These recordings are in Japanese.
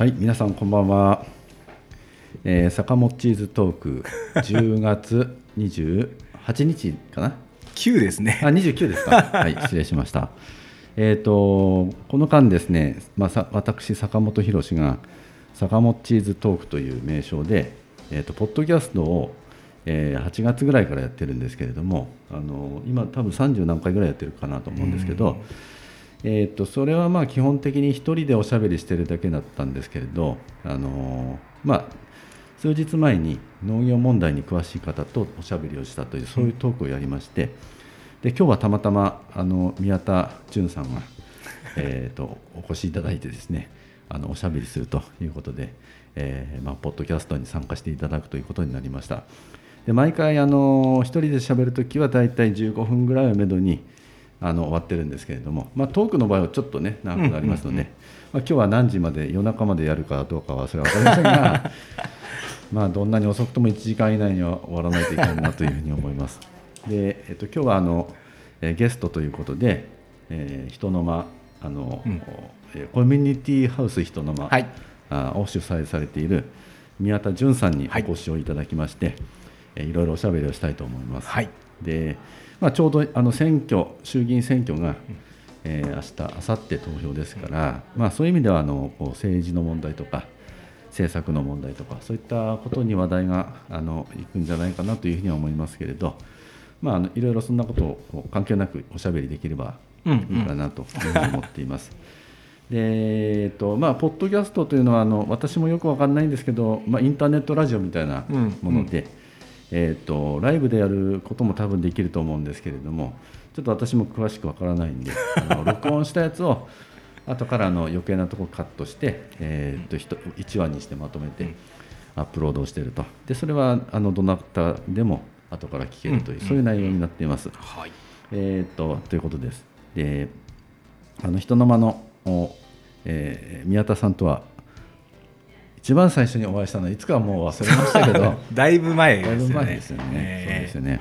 はい、皆さんこんばんは。えー、坂本チーズトーク 10月28日かな？9ですねあ、29ですか。はい、失礼しました。えっ、とこの間ですね、まあさ私坂本博が坂本チーズトークという名称でえっ、とポッドキャストを、えー8月ぐらいからやってるんですけれども、あの今多分30何回ぐらいやってるかなと思うんですけど。えー、とそれはまあ基本的に一人でおしゃべりしてるだけだったんですけれど、あのーまあ、数日前に農業問題に詳しい方とおしゃべりをしたというそういうトークをやりましてで今日はたまたまあの宮田淳さんが、えー、とお越しいただいてですねあのおしゃべりするということで、えーまあ、ポッドキャストに参加していただくということになりました。で毎回あの一人でしゃべるときはだいたい15分ぐらいをめどにあの終わってるんですけれども、まあ、トークの場合はちょっとね長くなりますので、まあ、今日は何時まで夜中までやるかどうかはそれは分かりませんが まあどんなに遅くとも1時間以内には終わらないといけないなというふうに思います。で、えっと、今日はあの、えーゲストということで、えー、人の間あの、うん。えーコミュニティハウス人の間、はい。あを主催されている宮田淳さんにはいお越しをいただきまして、えーいろいろおしゃべりをしたいと思います。はい。でまあ、ちょうどあの選挙衆議院選挙が、えー明日明後日投票ですから、まあ、そういう意味ではあのこう政治の問題とか政策の問題とかそういったことに話題があのいくんじゃないかなというふうには思いますけれど、まあ、あのいろいろそんなことを関係なくおしゃべりできればいいかなというふうに思っています。でえっとまあ、ポッドキャストというのはあの私もよく分かんないんですけど、まあ、インターネットラジオみたいなもので、えー、とライブでやることも多分できると思うんですけれどもちょっと私も詳しくわからないんであの 録音したやつを後からあの余計なところカットして、えー、と1話にしてまとめてアップロードをしているとでそれはあのどなたでも後から聞けるという、うんそういう内容になっています。はいえー、とということです。であの人の間の、おえー宮田さんとは一番最初にお会いしたのはいつかはもう忘れましたけど だいぶ前だいぶですよね前ですよね。えーそうですよね。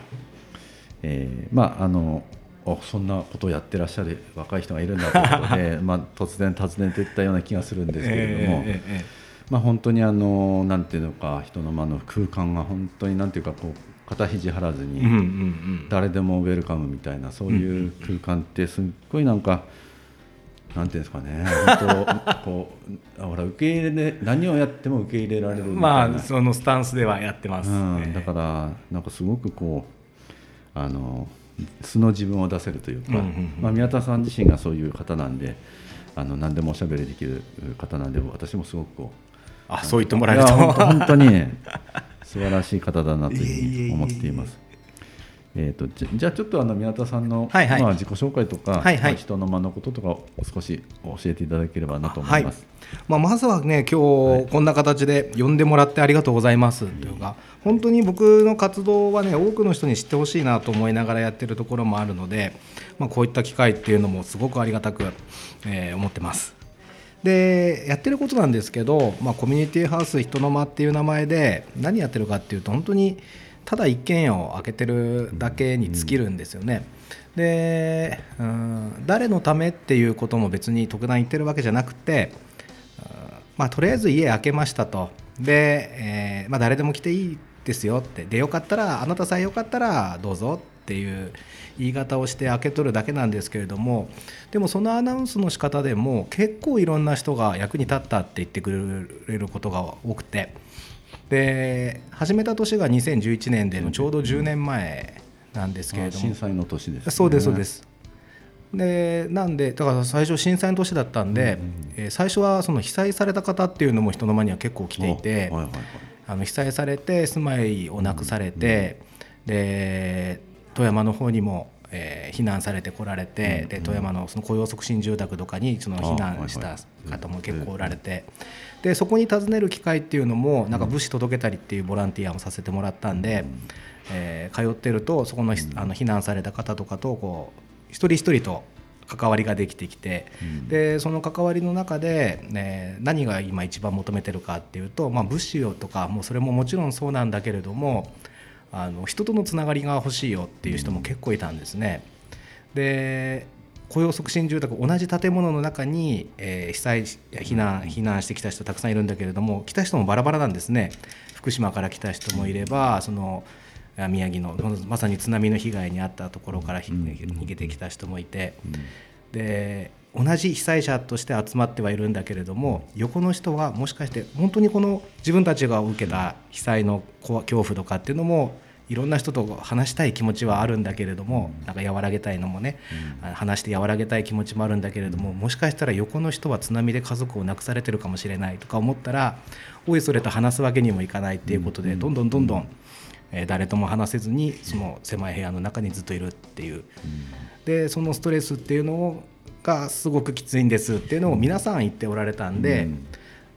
えーまああのおそんなことをやってらっしゃる若い人がいるんだということで、まあ突然訪ねていったような気がするんですけれども、えーえーえまあ本当にあのなんていうのか人の間の空間が本当になんていうかこう肩肘張らずに。誰でもウェルカムみたいなそういう空間ってすっごいなんか、なんていうんですかね。本当こうほら受け入れで何をやっても受け入れられるまあそのスタンスではやってます、うん、だからなんかすごくこうあの素の自分を出せるというか、うんうんうん。まあ、宮田さん自身がそういう方なんであの何でもおしゃべりできる方なんで私もすごくこうあそう言ってもらえると。本当にね素晴らしい方だなというふうに思っています。えー、とじゃじゃあちょっとあの宮田さんの、はいはい。まあ、自己紹介とか、はいはい。まあ人の間のこととかを少し教えていただければなと思います。まあ、まずはね今日こんな形で呼んでもらってありがとうございます。というか本当に僕の活動はね多くの人に知ってほしいなと思いながらやってるところもあるので、まあ、こういった機会っていうのもすごくありがたく、えー思ってます。でやってることなんですけど、まあ、コミュニティハウス人の間っていう名前で何やってるかっていうと本当にただ一軒家を開けてるだけに尽きるんですよね。でうん誰のためっていうことも別に特段言ってるわけじゃなくてまあ、とりあえず家開けましたと。で、えーまあ、誰でも来ていいですよって。でよかったらあなたさえよかったらどうぞっていう言い方をして開け取るだけなんですけれどもでもそのアナウンスの仕方でも結構いろんな人が役に立ったって言ってくれることが多くて。で始めた年が2011年でちょうど10年前なんですけれども。震災の年です、ね。そうですそうです。でなんでだから最初震災の年だったんで、えー最初はその被災された方っていうのも人の間には結構来ていて、おはいはいはい。あの被災されて住まいをなくされて、で富山の方にも、えー避難されてこられて、で富山のその雇用促進住宅とかにその避難した方も結構おられて、でそこに訪ねる機会っていうのもなんか物資届けたりっていうボランティアもさせてもらったんで、えー通ってるとそこのひあの避難された方とかとこう一人一人と関わりができてきて、でその関わりの中で、ね、何が今一番求めてるかっていうと、まあ、物資をとかもうそれももちろんそうなんだけれどもあの人とのつながりが欲しいよっていう人も結構いたんですね。で雇用促進住宅同じ建物の中に、えー、被災避難避難してきた人たくさんいるんだけれども来た人もバラバラなんですね。福島から来た人もいればその宮城のまさに津波の被害に遭ったところから逃げてきた人もいて。で同じ被災者として集まってはいるんだけれども横の人はもしかして本当にこの自分たちが受けた被災の恐怖とかっていうのもいろんな人と話したい気持ちはあるんだけれどもなんか和らげたいのもね、話して和らげたい気持ちもあるんだけれどももしかしたら横の人は津波で家族を亡くされてるかもしれないとか思ったらおいそれと話すわけにもいかないっていうことでどんどんどんどん誰とも話せずにその狭い部屋の中にずっといるっていう。でそのストレスっていうのをがすごくきついんですっていうのを皆さん言っておられたんで。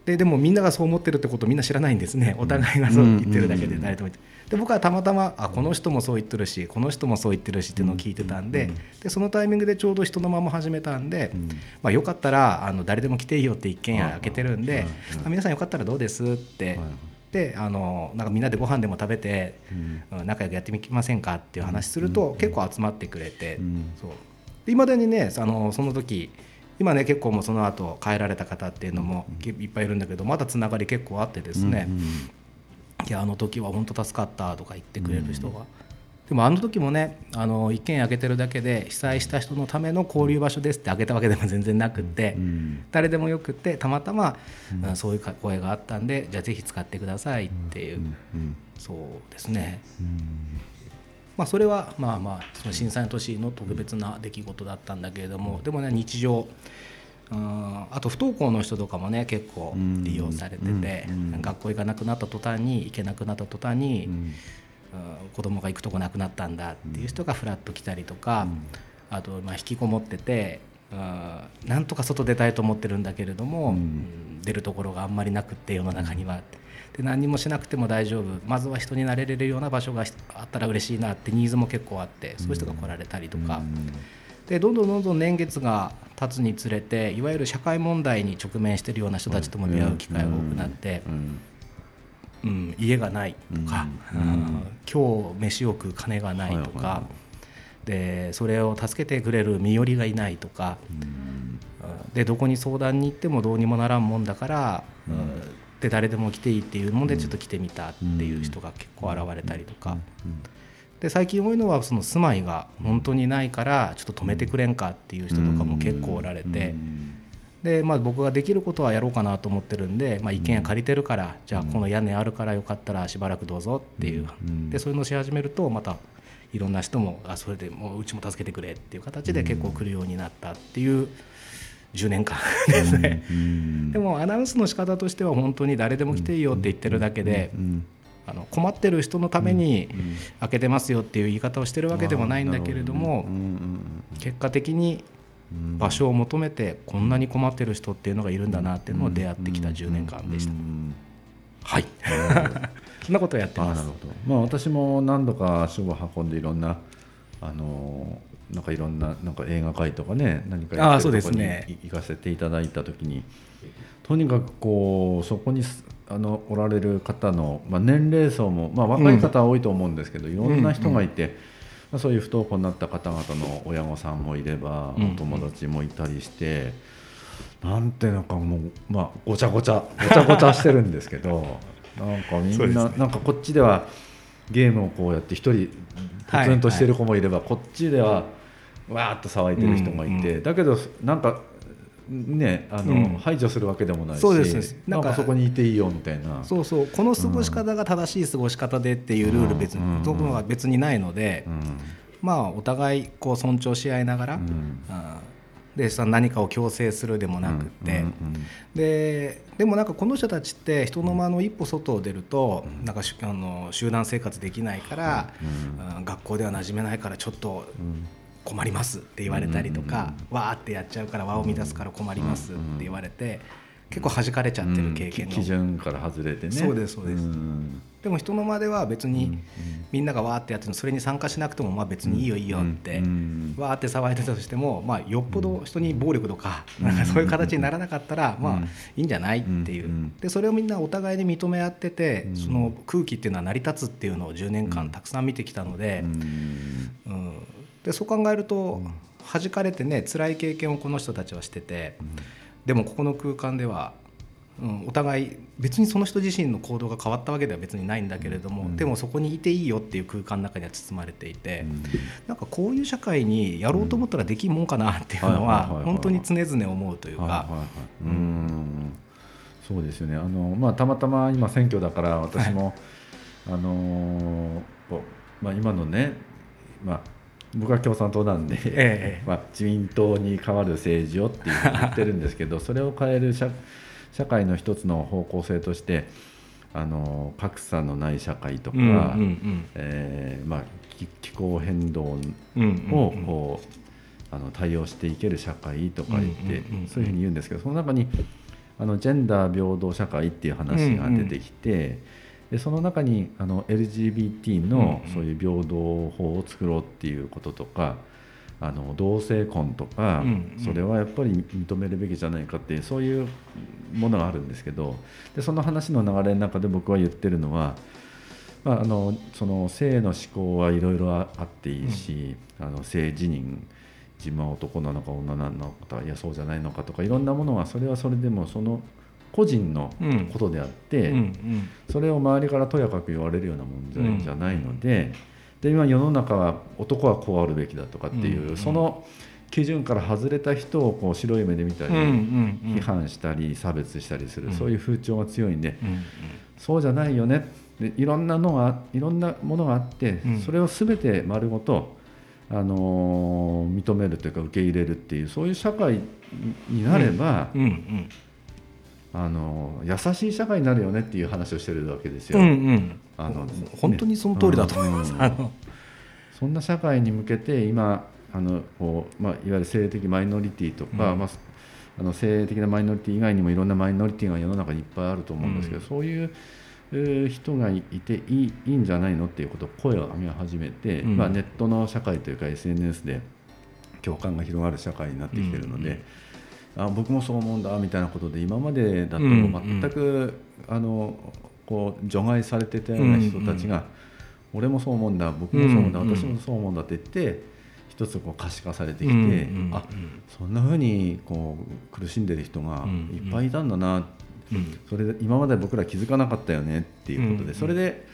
ででもみんながそう思ってるってことをみんな知らないんですね。お互いがそう言ってるだけで誰ともで僕はたまたまあこの人もそう言ってるしこの人もそう言ってるしっていうのを聞いてたんででそのタイミングでちょうど人のまま始めたんで、まあ、よかったらあの誰でも来ていいよって一軒家開けてるんで、あ皆さんよかったらどうですってであのなんかみんなでご飯でも食べて、うん、仲良くやってみませんかっていう話すると、結構集まってくれて、そう。いまだにねあのその時今ね結構もうその後帰られた方っていうのもいっぱいいるんだけどまだつながり結構あってですね、うんうん、いやあの時は本当助かったとか言ってくれる人が。うんでもあの時もねあの一軒開けてるだけで被災した人のための交流場所ですって開けたわけでも全然なくって、うん、誰でもよくってたまたま、うん、そういう声があったんでじゃあぜひ使ってくださいっていう、うん、そうですね。まあ、それはまあまあその震災の年の特別な出来事だったんだけれどもでもね日常うん。あと不登校の人とかもね結構利用されてて、学校行かなくなった途端に行けなくなった途端に、うん。子供が行くとこなくなったんだっていう人がふらっと来たりとか、あとまあ引きこもっててあなんとか外出たいと思ってるんだけれども、うん、出るところがあんまりなくって世の中には。で何もしなくても大丈夫。まずは人になれれるような場所があったら嬉しいなってニーズも結構あってそういう人が来られたりとか、うん、でどんどんどんどん年月が経つにつれていわゆる社会問題に直面しているような人たちとも出会う機会が多くなって。うん。うん、家がないとか、うん、今日飯を食う金がないとか、はい、でそれを助けてくれる身寄りがいないとか、うん、でどこに相談に行ってもどうにもならんもんだから、うん、で誰でも来ていいっていうもんでちょっと来てみたっていう人が結構現れたりとか。で最近多いのはその住まいが本当にないからちょっと止めてくれんかっていう人とかも結構おられて。で、まあ、僕ができることはやろうかなと思ってるんで、まあ、一軒家借りてるから、じゃあこの屋根あるからよかったらしばらくどうぞっていう、でそういうのをし始めるとまたいろんな人もあそれでもううちも助けてくれっていう形で結構来るようになったっていう10年間ですね、でもアナウンスの仕方としては本当に誰でも来ていいよって言ってるだけで、あの困ってる人のために開けてますよっていう言い方をしてるわけでもないんだけれども結果的に場所を求めてこんなに困ってる人っていうのがいるんだなっていうのを出会ってきた10年間でした。はい。そんなことをやってます。まあ、私も何度か足を運んでいろんなあのなんかいろんななんか映画界とかね何かやってるとこに行かせていただいた時に、とにかくこうそこにあのおられる方の、まあ、年齢層も、まあ、若い方は多いと思うんですけど、いろんな人がいて。まあ、そういう不登校になった方々の親御さんもいれば、お友達もいたりして、うん、なんていうかもう、まあ、ごちゃごちゃごちゃごちゃしてるんですけど なんかみんな、ね、なんかこっちではゲームをこうやって一人ポツンとしてる子もいれば、はいはい、こっちではわーっと騒いでる人がいて、うんうん、だけどなんかねあの、うん、排除するわけでもないしそうです。なんかそこにいていいよみたいな。そうそう。この過ごし方が正しい過ごし方でっていうルール別に、うん、ところは別にないので、うん、まあお互いこう尊重し合いながら、うん、でさ何かを強制するでもなくて、ででもなんかこの人たちって人の間の一歩外を出ると、なんかあの集団生活できないから、学校では馴染めないからちょっと。困りますって言われたりとか、わーってやっちゃうから輪を乱すから困りますって言われて、結構弾かれちゃってる経験の、基準から外れてね。そうですそうです、でも人の間では別にみんながわーってやってるそれに参加しなくてもまあ別にいいよいいよってわーって騒いでたとしてもまあよっぽど人に暴力とかなんかそういう形にならなかったらまあいいんじゃないっていう。でそれをみんなお互いに認め合っててその空気っていうのは成り立つっていうのを10年間たくさん見てきたのでうんでそう考えると、弾かれてね辛い経験をこの人たちはしてて、でもここの空間では、うん、お互い別にその人自身の行動が変わったわけでは別にないんだけれども、でもそこにいていいよっていう空間の中には包まれていて、なんかこういう社会にやろうと思ったらできんもんかなっていうのは本当に常々思うというか。うん。そうですよね。あの、まあ、たまたま今選挙だから私も、はい、あのまあ、今のね、まあ、僕は共産党なんで、ええ、まあ、自民党に代わる政治をって言ってるんですけど それを変える社社会の一つの方向性としてあの格差のない社会とか、えまあ、気候変動をこうあの対応していける社会とか言ってそういうふうに言うんですけどその中にあのジェンダー平等社会っていう話が出てきて、うんうん、でその中にあの LGBT のそういう平等法を作ろうっていうこととか、あの同性婚とか、それはやっぱり認めるべきじゃないかっていうそういうものがあるんですけどでその話の流れの中で僕は言ってるのは、まあ、あのその性の思考はいろいろあっていいし、うん、あの性自認自分は男なのか女なのかいやそうじゃないのかとかいろんなものはそれはそれでもその個人のことであって、うんうん、それを周りからとやかく言われるような問題じゃないので,、で今世の中は男はこうあるべきだとかっていう、その基準から外れた人をこう白い目で見たり、批判したり差別したりする、そういう風潮が強いんで、そうじゃないよね。でいろんなのがいろんなものがあって、それを全て丸ごとあの認めるというか受け入れるっていうそういう社会になれば、うんうんうんあの優しい社会になるよねっていう話をしてるわけですよ。うんうん、あの本当にその通りだと思います。うん、そんな社会に向けて今あのこう、まあ、いわゆる性的マイノリティとか、うん、まあ、あの性的なマイノリティ以外にもいろんなマイノリティが世の中にいっぱいあると思うんですけど、うん、そういう人がいていいいいんじゃないのっていうことを声を上げ始めて、うん、まあ、ネットの社会というか SNS で共感が広がる社会になってきてるので、うんうん、あ僕もそう思うんだみたいなことで今までだと全く、うんうん、あのこう除外されてたような人たちが、うん。うん、俺もそう思うんだ僕もそう思うんだ、うんうん、私もそう思うんだって言って一つこう可視化されてきて、うんうん、あそんなふうにこう苦しんでる人がいっぱいいたんだな。ってそれで今まで僕ら気づかなかったよねっていうことで、それで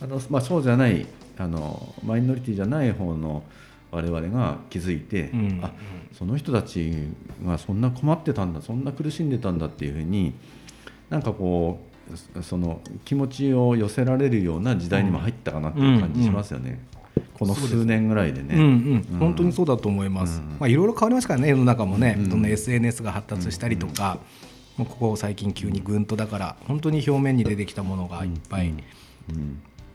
あの、まあ、そうじゃないあのマイノリティじゃない方の我々が気づいて、うん、あその人たちがそんな困ってたんだそんな苦しんでたんだっていうふうになんかこうその気持ちを寄せられるような時代にも入ったかなっていう感じしますよね。この数年ぐらいでね、うんうん、本当にそうだと思います、まあ、いろいろ変わりますからね世の中もね、どん SNS が発達したりとか、ここ最近急にぐんとだから本当に表面に出てきたものがいっぱい、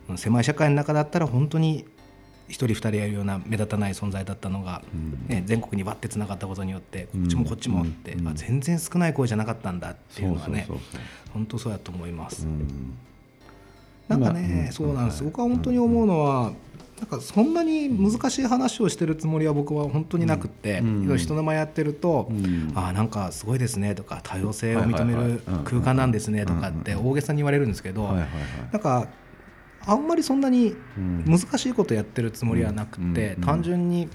うん、狭い社会の中だったら本当に1人2人やるような目立たない存在だったのが、ね、全国にわってつながったことによってこっちもこっちもって、あ、全然少ない声じゃなかったんだっていうのはね本当そうやと思います。なんかね、そうなんです、僕は本当に思うのは、なんかそんなに難しい話をしてるつもりは僕は本当になくって、うん、人の前やってると、うん、あなんかすごいですねとか多様性を認める空間なんですねとかって大げさに言われるんですけど、なんかあんまりそんなに難しいことやってるつもりはなくて、単純に、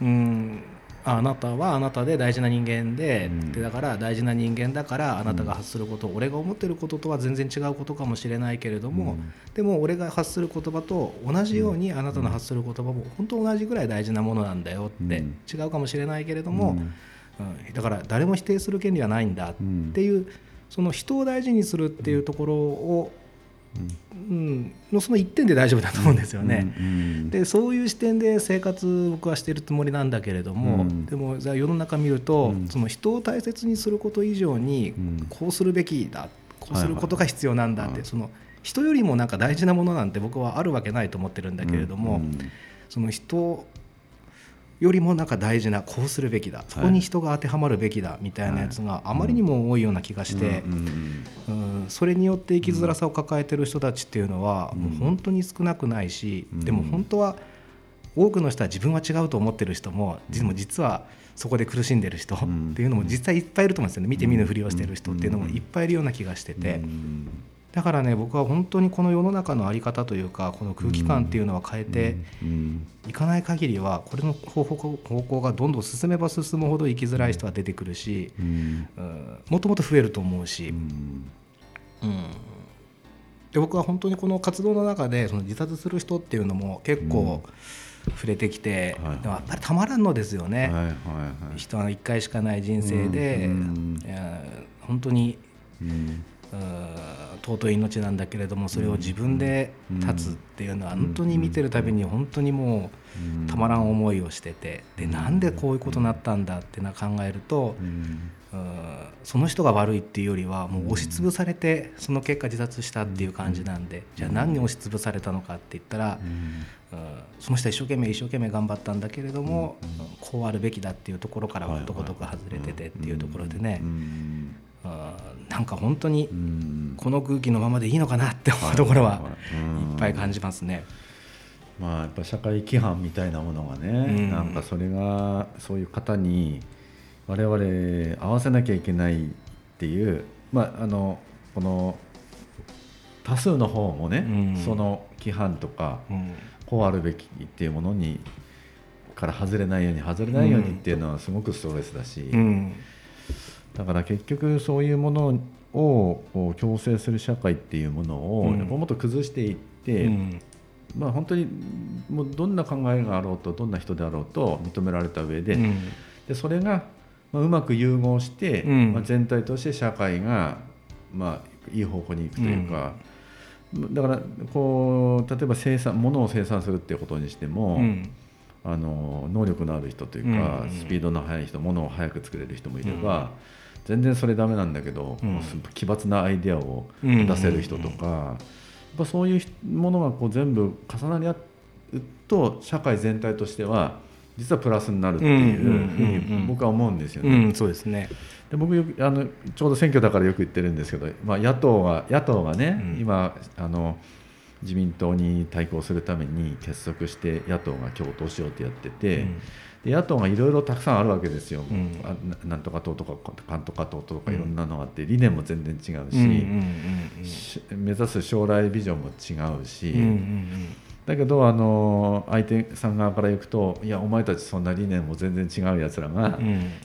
うん、あなたはあなたで大事な人間で,、でだから大事な人間だからあなたが発すること、俺が思ってることとは全然違うことかもしれないけれども、でも俺が発する言葉と同じようにあなたの発する言葉も本当同じぐらい大事なものなんだよって、違うかもしれないけれども、うん。だから誰も否定する権利はないんだっていう、その人を大事にするっていうところをうん、のその一点で大丈夫だと思うんですよね。うんうん、でそういう視点で生活僕はしているつもりなんだけれども、うん、でもじゃあ世の中見ると、その人を大切にすること以上にこうするべきだこうすることが必要なんだって、その人よりもなんか大事なものなんて僕はあるわけないと思ってるんだけれども、その人よりもなんか大事なこうするべきだそこに人が当てはまるべきだみたいなやつがあまりにも多いような気がして、うんそれによって生きづらさを抱えてる人たちっていうのはもう本当に少なくないし、でも本当は多くの人は自分は違うと思ってる人も実はそこで苦しんでる人っていうのも実際いっぱいいると思うんですよね。見て見ぬふりをしてる人っていうのもいっぱいいるような気がしてて。だからね僕は本当にこの世の中の在り方というかこの空気感っていうのは変えていかない限りはこれの方向がどんどん進めば進むほど生きづらい人は出てくるし、うん、もっともっと増えると思うし、うん、うん、で僕は本当にこの活動の中でその自殺する人っていうのも結構、触れてきて、はい、やっぱりたまらんのですよね、はいはいはい、人は1回しかない人生で、うん、本当に、うん尊い命なんだけれどもそれを自分で立つっていうのは本当に見てるたびに本当にもうたまらん思いをしててでなんでこういうことになったんだってな考えるとその人が悪いっていうよりはもう押しつぶされてその結果自殺したっていう感じなんでじゃあ何に押しつぶされたのかって言ったらその人は一生懸命一生懸命頑張ったんだけれどもこうあるべきだっていうところからことごとく外れててっていうところでねなんか本当にこの空気のままでいいのかなって思うところはいっぱい感じますね。まあ、やっぱ社会規範みたいなものがね、うん、なんかそれがそういう方に我々合わせなきゃいけないっていう、まあ、あのこの多数の方もね、うん、その規範とか、うん、こうあるべきっていうものにから外れないように外れないようにっていうのはすごくストレスだし、だから結局そういうものを強制する社会っていうものをもっと崩していって、うん、まあ、本当にもうどんな考えがあろうとどんな人であろうと認められた上でうん、でそれがまうまく融合して、うん、まあ、全体として社会が、まあ、いい方向に行くというか。だからこう例えば生産物を生産するっていうことにしても、あの能力のある人というか、スピードの速い人物を速く作れる人もいれば、全然それダメなんだけど、うん、奇抜なアイデアを出せる人とか、やっぱそういうものがこう全部重なり合うと社会全体としては実はプラスになるっていうふうに僕は思うんですよね。そうですね。で僕あのちょうど選挙だからよく言ってるんですけど、まあ、野党が野党がね、うん、今あの自民党に対抗するために結束して野党が共闘しようってやってて、うん。野党がいろいろたくさんあるわけですよ、うん、なんとか党とかかんとか党とかいろんなのがあって、理念も全然違うし、目指す将来ビジョンも違うし、だけどあの相手さん側からいくといやお前たちそんな理念も全然違うやつらが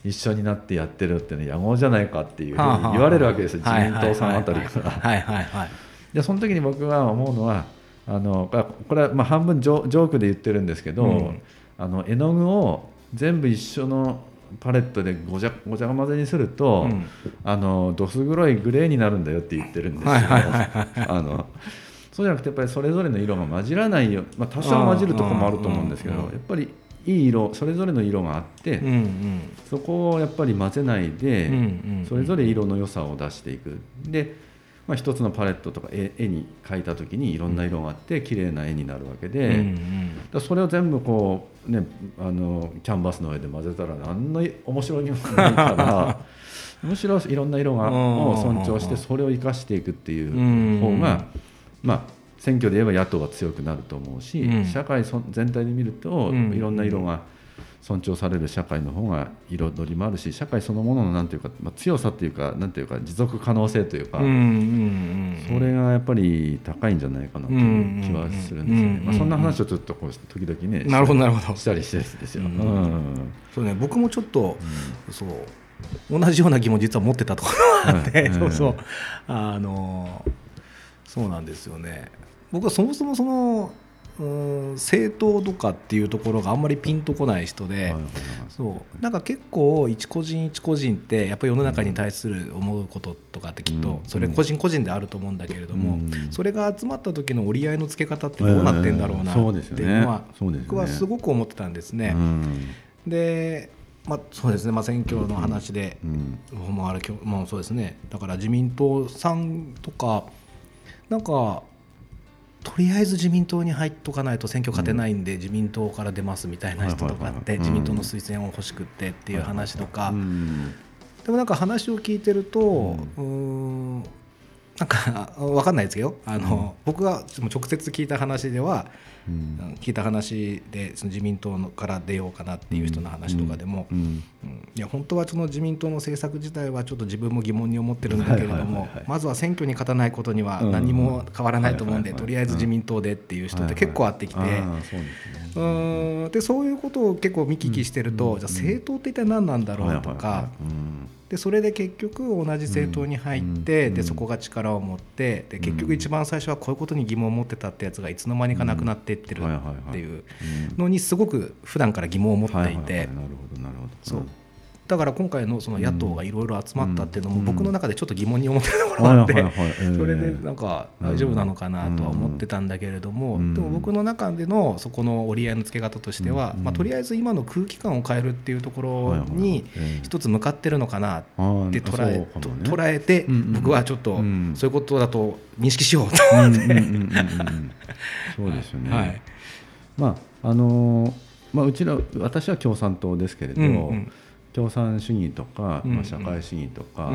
一緒になってやってるってね野合じゃないかっていうふうに言われるわけですよ、自民党さんあたりから。でその時に僕が思うのはあのこれはまあ半分ジョークで言ってるんですけど、うん。あの絵の具を全部一緒のパレットでごちゃごちゃ混ぜにすると、うん、あのどす黒いグレーになるんだよって言ってるんですよ。あのそうじゃなくてやっぱりそれぞれの色が混じらないよ、まあ、多少混じるとこもあると思うんですけどやっぱりいい色それぞれの色があって、うんうん、そこをやっぱり混ぜないで、うんうん、それぞれ色の良さを出していく。でまあ、一つのパレットとか絵絵に描いた時にいろんな色があって綺麗な絵になるわけで、うんうん、それを全部こう、ね、あのキャンバスの上で混ぜたら何の面白みもないからむしろいろんな色がを尊重してそれを生かしていくっていう方が、まあ、選挙で言えば野党は強くなると思うし、うん、社会全体で見るといろんな色が、尊重される社会の方が彩りもあるし社会そのもののなんていうか、まあ、強さというかなんていうか持続可能性というか、それがやっぱり高いんじゃないかなという気はするんですよね、まあ、そんな話をちょっとこう時々ねなるほどなるほどしたりしてですよ、そうね僕もちょっと、そう同じような疑問実は持ってたところがあって、そうそうあのそうなんですよね僕はそもそもその政党とかっていうところがあんまりピンとこない人で、そう。なんか結構一個人一個人ってやっぱり世の中に対する思うこととかってきっとそれ個人個人であると思うんだけれども、それが集まった時の折り合いのつけ方ってどうなってんだろうなっていうのは僕はすごく思ってたんですね。でまあ、そうですね、まあ、選挙の話で、もあるもそうですね。だから自民党さんとかなんかとりあえず自民党に入っとかないと選挙勝てないんで、自民党から出ますみたいな人とかって自民党の推薦を欲しくってっていう話とか、でもなんか話を聞いてると、うんなんか分かんないですけどあの、うん、僕が直接聞いた話では、うん、聞いた話でその自民党から出ようかなっていう人の話とかでも、うん、いや本当はその自民党の政策自体はちょっと自分も疑問に思ってるんだけれどもまずは選挙に勝たないことには何も変わらないと思うんで、とりあえず自民党でっていう人って結構あってきて、でそういうことを結構見聞きしてると、じゃあ政党って一体何なんだろうとか。でそれで結局同じ政党に入って、でそこが力を持ってで結局一番最初はこういうことに疑問を持ってたってやつがいつの間にかなくなっていってるっていうのにすごく普段から疑問を持っていて。だから今回のその野党がいろいろ集まったっていうのも僕の中でちょっと疑問に思ってるところがあってそれでなんか大丈夫なのかなとは思ってたんだけれどもでも僕の中でのそこの折り合いのつけ方としてはまあとりあえず今の空気感を変えるっていうところに一つ向かってるのかなって捉え捉えて僕はちょっとそういうことだと認識しようと。思って。そうですよね、はい、まああのまあ、うちら私は共産党ですけれど、うんうん共産主義とか、まあ、社会主義とか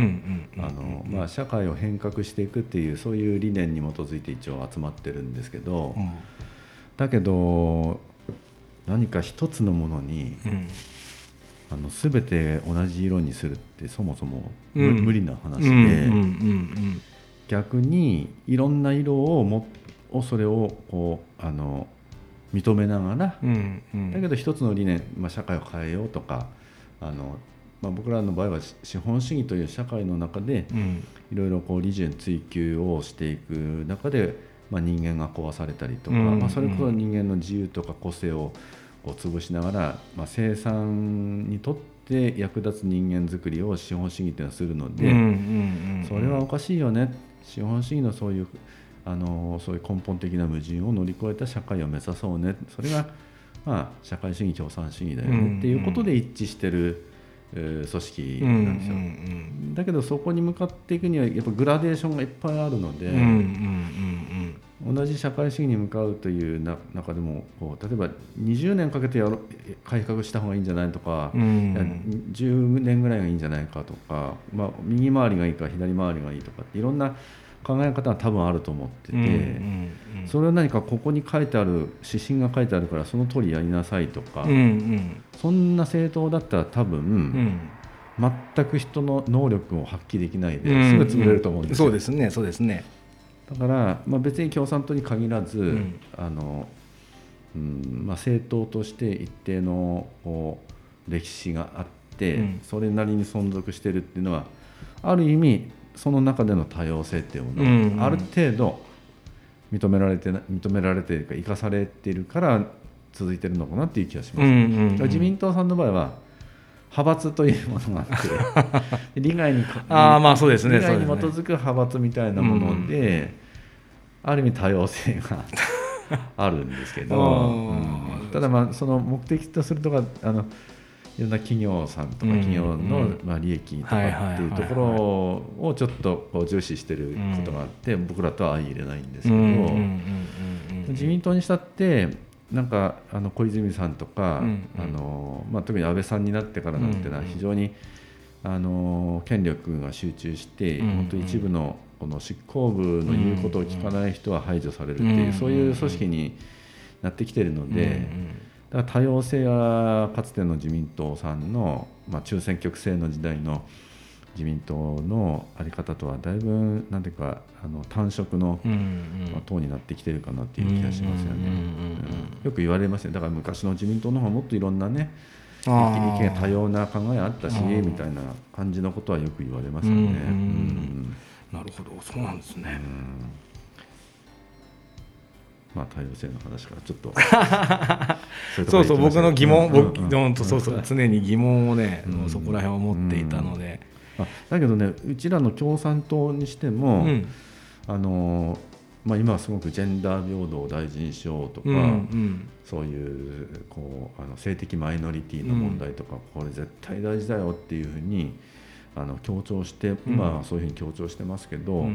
社会を変革していくっていうそういう理念に基づいて一応集まってるんですけど、うん、だけど何か一つのものに、うん、あの全て同じ色にするってそもそも無理な話で逆にいろんな色をもをそれをこうあの認めながら、だけど一つの理念、まあ、社会を変えようとかあの、まあ、僕らの場合は資本主義という社会の中でいろいろこう理順追求をしていく中で、まあ、人間が壊されたりとか、まあ、それこそ人間の自由とか個性をこう潰しながら、まあ、生産にとって役立つ人間づくりを資本主義というのはするので、それはおかしいよね。資本主義のそういうあのそういう根本的な矛盾を乗り越えた社会を目指そうね。それがまあ、社会主義共産主義だよねっていうことで一致してる、組織なんですよ、だけどそこに向かっていくにはやっぱグラデーションがいっぱいあるので、同じ社会主義に向かうという中でもこう例えば20年かけてやろ改革した方がいいんじゃないとか、うん、10年ぐらいがいいんじゃないかとか、まあ、右回りがいいか左回りがいいとかいろんな考え方は多分あると思ってて、うんうんうん、それは何かここに書いてある指針が書いてあるからその通りやりなさいとか、うんうん、そんな政党だったら多分、うん、全く人の能力を発揮できないですぐ潰れると思うんですよ、うんうん、そうですねそうですね。だから、まあ、別に共産党に限らず、うん、あのうんまあ、政党として一定のこう歴史があって、それなりに存続しているっていうのはある意味その中での多様性っていうものがある程度認められて認められているか生かされているから続いてるのかなっていう気がします、自民党さんの場合は派閥というものがあって 利害にあまあそうですね利害に基づく派閥みたいなもので、ある意味多様性が あるんですけど、ただまあその目的とするとかあのいろんな企業さんとか企業のまあ利益とかっていうところをちょっとこう重視してることがあって僕らとは相入れないんですけど自民党にしたってなんかあの小泉さんとか、あのまあ、特に安倍さんになってからなんていうのは非常にあの権力が集中して、本当一部のこの執行部の言うことを聞かない人は排除されるっていう、そういう組織になってきてるので。だから多様性はかつての自民党さんの、まあ、中選挙区制の時代の自民党の在り方とはだいぶなんていうかあの単色の、まあ、党になってきてるかなっていう気がしますよね。よく言われますねだから昔の自民党の方がもっといろんなね意見多様な考えあったしみたいな感じのことはよく言われますよね。なるほどそうなんですね。まあ、多様性の話からちょっと。そうそう僕の疑問、僕ん。とそうそう常に疑問をね、うん、そこら辺を持っていたので、うん、だけどねうちらの共産党にしても、うん、あのまあ、今はすごくジェンダー平等を大事にしようとか、うんうん、そういうこうあの性的マイノリティの問題とか、これ絶対大事だよっていうふうにあの強調して今はそういうふうに強調してますけど。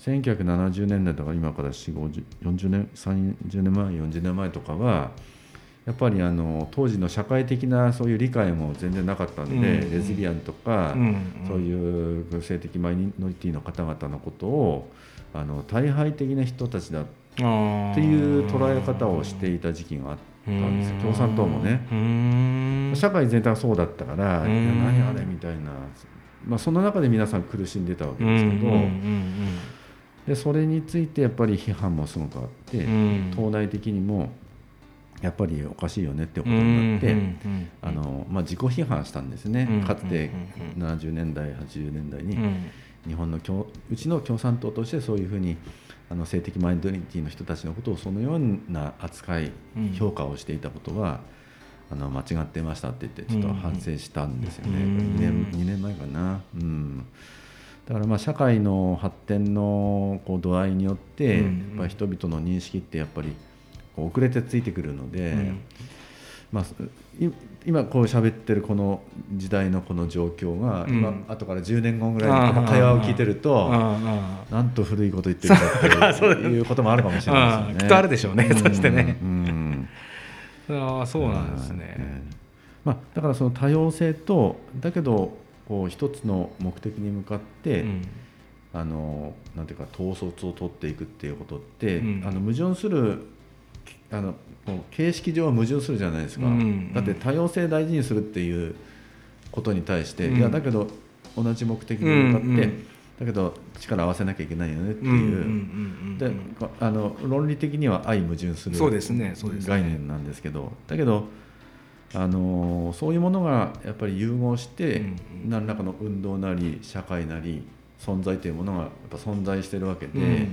1970年代とか今から4 0年30年前40年前とかはやっぱりあの当時の社会的なそういう理解も全然なかったんで、うん。レズビアンとか、うん。そういう性的マイノリティの方々のことをあの大敗的な人たちだっっていう捉え方をしていた時期があったんですよ。共産党もね。うん。社会全体がそうだったから、何あれみたいな、まあ、その中で皆さん苦しんでたわけですけど、うんうんでそれについてやっぱり批判もすごくあって、うん。うん党内的にもやっぱりおかしいよねってことうんになって、うんうんあのまあ、自己批判したんですね、うんかつてうん。70年代80年代に、うん。日本の共うちの共産党としてそういうふうにあの性的マイノリティの人たちのことをそのような扱い、うん。評価をしていたことはあの間違ってましたって言ってちょっと反省したんですよね、うん。2, 年2年前かな、うん、だからまあ社会の発展のこう度合いによって、うんやっぱり人々の認識ってやっぱり遅れてついてくるので、うん。まあ、い今こう喋ってるこの時代のこの状況が、うん。今後から10年後ぐらいの会話を聞いてると、なんと古いこと言ってるかって いうこともあるかもしれないですよね。きっとあるでしょうねん。そしてね。うん。ああそうなんですね。ええまあ、だからその多様性とだけどこう一つの目的に向かって、うん。あのなんていうか統率を取っていくっていうことって、うん。あの矛盾するあの形式上は矛盾するじゃないですか、うん。だって多様性大事にするっていうことに対して、うん。いやだけど同じ目的に向かって、うんうん。だけど力を合わせなきゃいけないよねっていう、うんうんうんうんであの論理的には相矛盾する概念なんですけどだけどあのそういうものがやっぱり融合して、何らかの運動なり社会なり存在というものがやっぱ存在してるわけで、うんうん。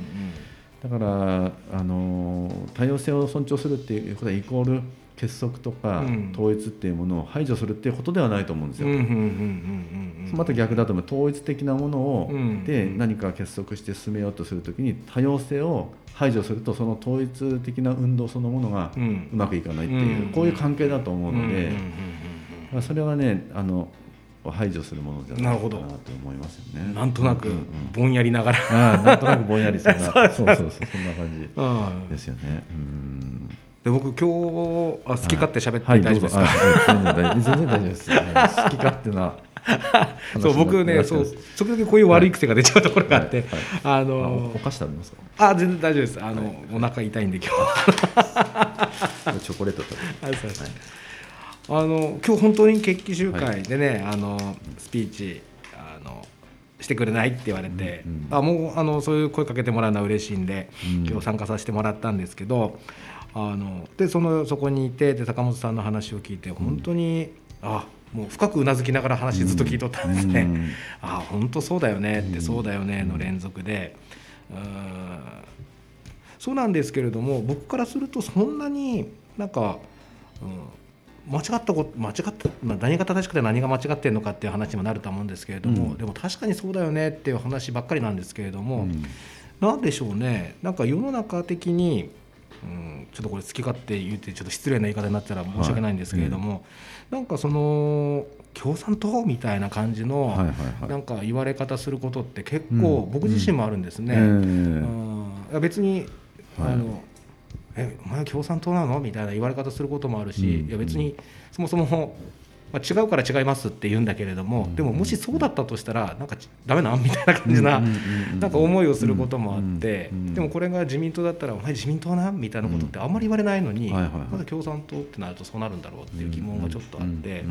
だからあの多様性を尊重するっていうことはイコール結束とかうん。統一っていうものを排除するっていうことではないと思うんですよ。また逆だと思う。統一的なものを、うん。で何か結束して進めようとするときに多様性を排除するとその統一的な運動そのものがうまくいかないっていう、うん。こういう関係だと思うので、それはねあの排除するものじゃないかなと思いますよね。うん。なんとなくぼんやりながら。なんとなくぼんやりそんな。そうそうそうそんな感うんじですよね。うんで僕今日あ好き勝手喋ってはい。大丈夫ですか、はい全然大丈夫です。はい。好き勝手な そう僕ねそう時々こういう悪い癖が出ちゃうところがあって、はい。はい。ああのお菓子食べますか？あ全然大丈夫です。あの、お腹痛いんで今日 チョコレート食べあそうですあの今日本当に決起集会でね、あのスピーチあのしてくれないって言われて、うんうん。あもうあのそういう声かけてもらうのは嬉しいんで、うん。今日参加させてもらったんですけどあのでそのそこにいてで坂本さんの話を聞いて本当に、あもう深くうなずきながら話ずっと聞いとったんですね。うん。あ本当そうだよねって、うんそうだよねの連続で。うーん。そうなんですけれども僕からするとそんなになんか、うん、間違ったこと間違った、まあ、何が正しくて何が間違ってるのかっていう話にもなると思うんですけれども、うん。でも確かにそうだよねっていう話ばっかりなんですけれども、うん。なんでしょうねなんか世の中的に、うん、ちょっとこれ好き勝手言ってちょっと失礼な言い方になったら申し訳ないんですけれども、なんかその共産党みたいな感じの、はいはいはい。なんか言われ方することって結構うん。僕自身もあるんですね。ええうん。いや別に、はい。あのえお前は共産党なの？みたいな言われ方することもあるし、うん。いや別にそもそも、まあ、違うから違いますって言うんだけれども、うんでももしそうだったとしたらなんかちダメなんみたいな感じな、なんか思いをすることもあって、でもこれが自民党だったら「お前自民党な?」みたいなことってあんまり言われないのに、まだ共産党ってなるとそうなるんだろうっていう疑問がちょっとあって、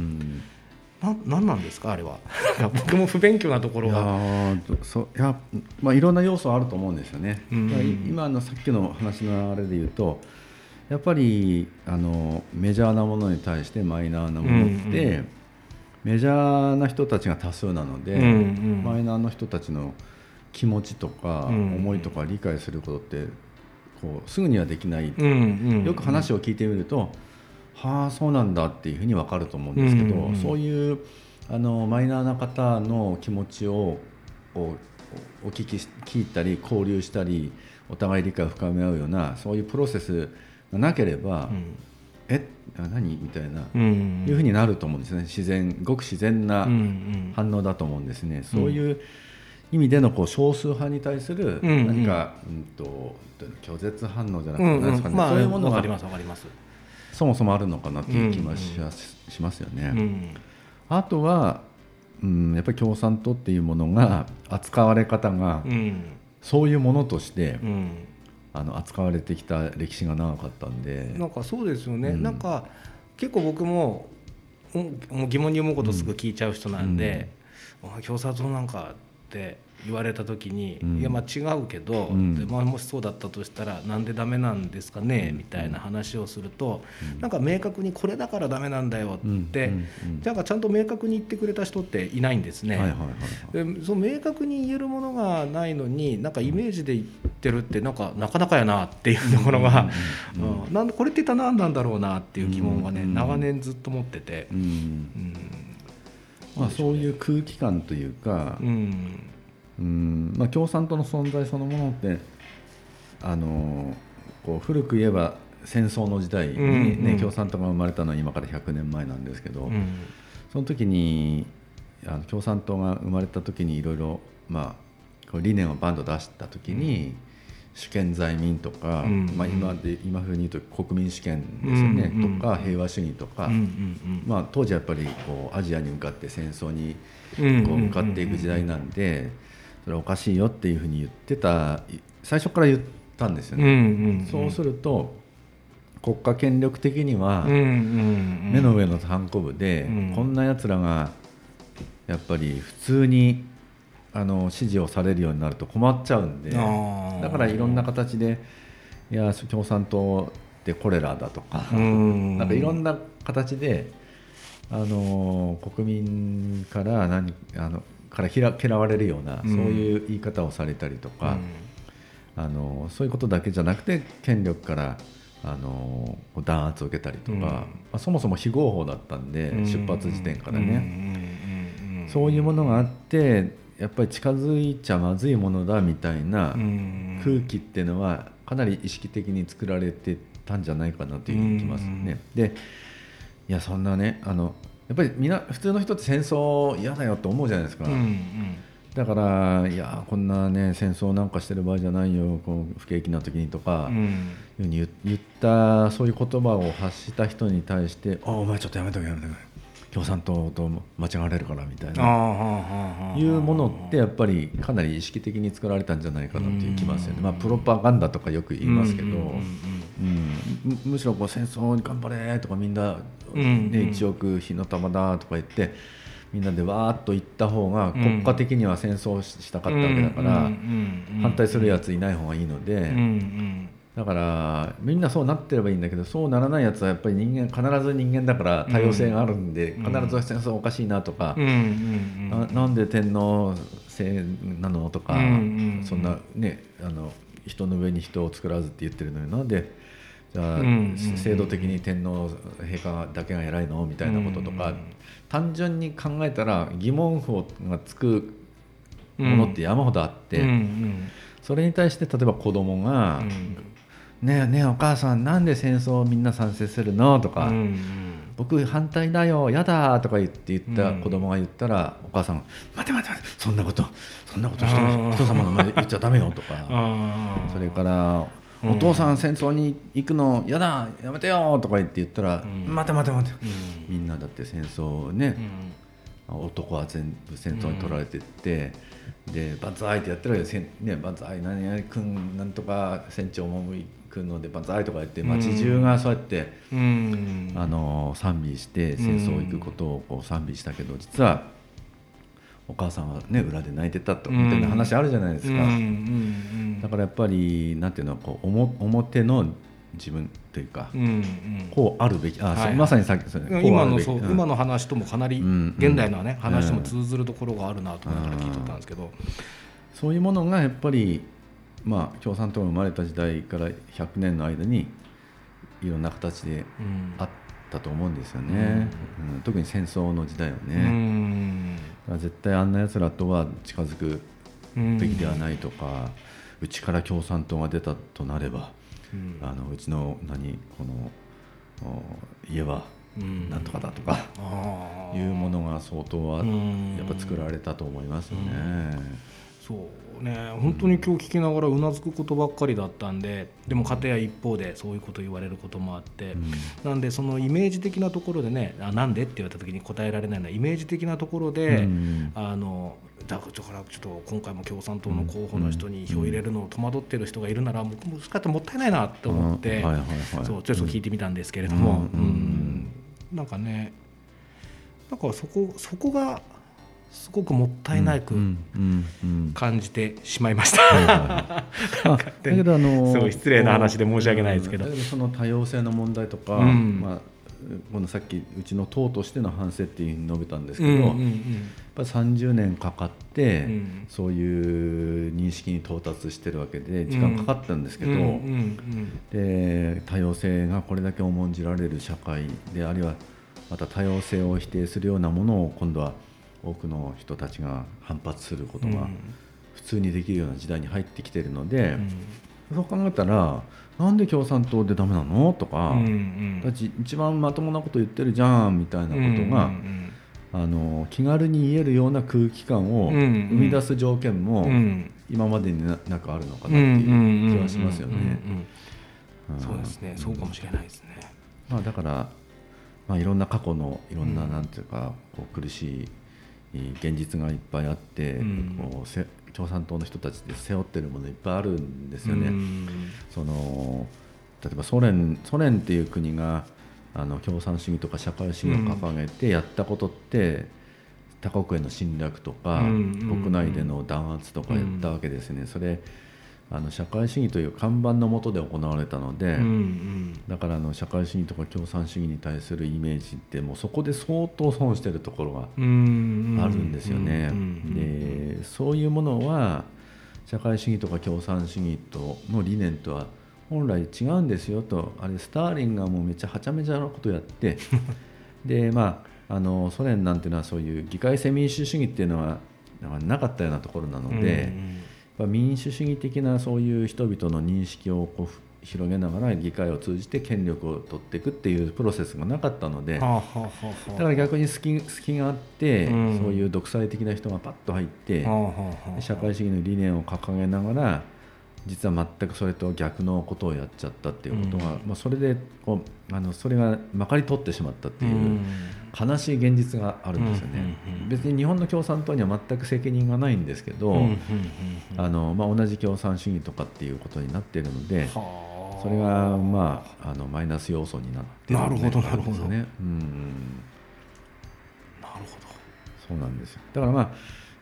ななんなんですかあれは。僕も不勉強なところいやは。ーそういやまあいろんな要素あると思うんですよね。うん。今のさっきの話のあれで言うとやっぱりあのメジャーなものに対してマイナーなものって、うんうメジャーな人たちが多数なので、うんうん。マイナーの人たちの気持ちとかうん。思いとか理解することってこうすぐにはできない、うんうん。よく話を聞いてみると、はあそうなんだっていうふうに分かると思うんですけど、うんうんそういうあのマイナーな方の気持ちをお聞きし聞いたり交流したりお互い理解を深め合うようなそういうプロセスがなければ、えあ何？みたいな、うん。いうふうになると思うんですね。自然ごく自然なうんうん。反応だと思うんですね。そういう意味でのこう少数派に対するうんうん。何か、うんと拒絶反応じゃなくて、うん何ですかね。まあそういうものが。そそもそもあるのかなっていう気もし,、しますよね。うん。あとは、うん、やっぱり共産党っていうものが扱われ方がうん。そういうものとして、うんあの扱われてきた歴史が長かったんで。なんかそうですよね、うん。なんか結構僕もうんもう疑問に思うことすぐ聞いちゃう人なんで「あ共産党なんか」って言われた時に「うん。いやまあ違うけど、うん。でまあ、もしそうだったとしたらなんでダメなんですかね」みたいな話をすると、なんか明確にこれだからダメなんだよって、なんかちゃんと明確に言ってくれた人っていないんですね。でその明確に言えるものがないのになんかイメージで言ってるってなんかなかなかやなっていうところが、うんなんでこれって一体何なんだろうなっていう疑問はね、長年ずっと持ってて。う、ん。うん。まあ、そういう空気感というか、うんうんまあ、共産党の存在そのものってあのこう古く言えば戦争の時代に、ねうんうん。共産党が生まれたのは今から100年前なんですけど、うん。その時にあの共産党が生まれた時にいろいろまあ理念をバンド出した時に、主権在民とか、うんまあ、今で今風に言うと国民主権ですよね、うんうんとか平和主義とか、うんうんまあ、当時はやっぱりこうアジアに向かって戦争にうん。こう向かっていく時代なんでそれはおかしいよっていうふうに言ってたい最初から言ったんですようんうね。ん。そうすると国家権力的にはうんうんうん。目の上のハンコ部でうん。こんなやつらがやっぱり普通にあの支持をされるようになると困っちゃうんでだからいろんな形でいや共産党ってコレラだとかうん。なんかいろんな形であの国民から何あのから嫌嫌われるような、うん。そういう言い方をされたりとか、あのそういうことだけじゃなくて権力からあの弾圧を受けたりとか、うん。まあ、そもそも非合法だったんで、うん。出発時点からね、そういうものがあってやっぱり近づいちゃまずいものだみたいなうん。空気っていうのはかなり意識的に作られてたんじゃないかなという気ますね。でいやそんなねあのやっぱりみんな普通の人って戦争嫌だよって思うじゃないですか、うんうん。だからいやこんなね戦争なんかしてる場合じゃないよこう不景気な時にとか、うん。言ったそういう言葉を発した人に対して「あお前ちょっとやめとけやめとけ共産党と間違われるから」みたいな。いうものってやっぱりかなり意識的に作られたんじゃないかなという気ますよね。まあ、プロパガンダとかよく言いますけど、むむしろこう戦争に頑張れとかみんな、うんねうん。1億火の玉だとか言ってみんなでわーっと言った方がうん。国家的には戦争をしたかったわけだから、反対するやついない方がいいので、だからみんなそうなってればいいんだけどそうならないやつはやっぱり人間必ず人間だから多様性があるんで、うん。必ず戦争おかしいなとかうんう、んうん。ななんで天皇制なのとか、そんなねあの人の上に人を作らずって言ってるのにな。んでじゃあ、制度的に天皇陛下だけが偉いのみたいなこととか、うん。単純に考えたら疑問符がつくものって山ほどあって、それに対して例えば子供がうん「ねえねえお母さんなんで戦争みんな賛成するの?」とか、うん僕反対だよやだとか言って言った子供が言ったら、お母さんが「待て待て待てそんなことそんなこと人あー人様の前で言っちゃダメよ」とか。それから「うん。お父さん戦争に行くのやだやめてよ」とか言って言ったら「うん。待て待て待て」うん。みんなだって戦争ね、うん。男は全部戦争に取られてって、でバンザイってやってるわけでねバンザイ何々君なんとか船長もくんのでバンザイとか言って街中がそうやって、うん。あの賛美して戦争行くことをこう賛美したけど実はお母さんはね裏で泣いてたとみたいな話あるじゃないですか、だからやっぱりなんていうのこう表表の自分というか、こうあるべきあ、はい。まさにさっき今のそう、今の話ともかなり、うん。現代のね、うん。話とも通ずるところがあるなと思いながら聞いてたんですけど、そういうものがやっぱり、まあ、共産党が生まれた時代から100年の間にいろんな形でうん。あったと思うんですよね、うん。特に戦争の時代はうね、ん。だから絶対あんなやつらとは近づくべきではないとか、うちから共産党が出たとなれば、うん。あのうちの何このお家はうん。なんとかだとかいうものが相当はうん。やっぱ作られたと思いますよね。そうね本当に今日聞きながらうなずくことばっかりだったんででも片や一方でそういうこと言われることもあって、うん。なんでそのイメージ的なところでねあなんでって言われた時に答えられないの？はイメージ的なところで、うん。あのだからちょっと今回も共産党の候補の人に票入れるのを戸惑ってる人がいるなら僕もしかしたらもったいないなと思って、うん。はいはいはい。そうちょっと聞いてみたんですけれども、うん。うん。なんかねなんかそこそこがすごくもったいないくうんうんうん。感じてしまいました。だけどあのすごい失礼な話で申し訳ないですけど。うんだけどその多様性の問題とか、うん。まあこのさっきうちの党としての反省っていうふうに述べたんですけど、うんうんやっぱり30年かかって、うん。そういう認識に到達してるわけで時間かかったんですけど、うんうんうん。で多様性がこれだけ重んじられる社会であるいはまた多様性を否定するようなものを今度は多くの人たちが反発することが普通にできるような時代に入ってきているので、そう考えたらなんで共産党でダメなの？とか、うんうん。一番まともなこと言ってるじゃんみたいなことが、うんあの気軽に言えるような空気感をうんうん。生み出す条件もうん。うん今までにななくあるのかなってうんうんうんいう気はしますよね。うんうんうん。そうですね。そうかもしれないですね。まあ、だから、まあ、いろんな過去のいろんなうんなんていうかこう苦しい現実がいっぱいあって、うん。こうせ共産党の人たちで背負ってるものいっぱいあるんですよね。うん。その例えばソ連ソ連っていう国があの共産主義とか社会主義を掲げてやったことって、他国への侵略とか、うん。国内での弾圧とかやったわけですね。それあの社会主義という看板の下で行われたので、うんうんだからあの社会主義とか共産主義に対するイメージってもうそこで相当損してるところがうんあるんですよね。うんうんでそういうものは社会主義とか共産主義との理念とは本来違うんですよとあれスターリンがもうめっちゃはちゃめちゃなことやって でまああのソ連なんていうのはそういう議会制民主主義っていうのはなんかったようなところなので。やっぱ民主主義的なそういう人々の認識をこうふ広げながら議会を通じて権力を取っていくっていうプロセスがなかったのではあはあはあだから逆に隙隙があって、うん。そういう独裁的な人がパッと入って、社会主義の理念を掲げながら実は全くそれと逆のことをやっちゃったっていうことが、うん。まあ、それでこうあのそれがまかり通ってしまったっていう。うん悲しい現実があるんですよね、別に日本の共産党には全く責任がないんですけど、あのまあ、同じ共産主義とかっていうことになっているので、はあ。それが、まあ、あのマイナス要素になっているなるほど面があんですよね。うんうんなるほそうなんですよ。だから、ま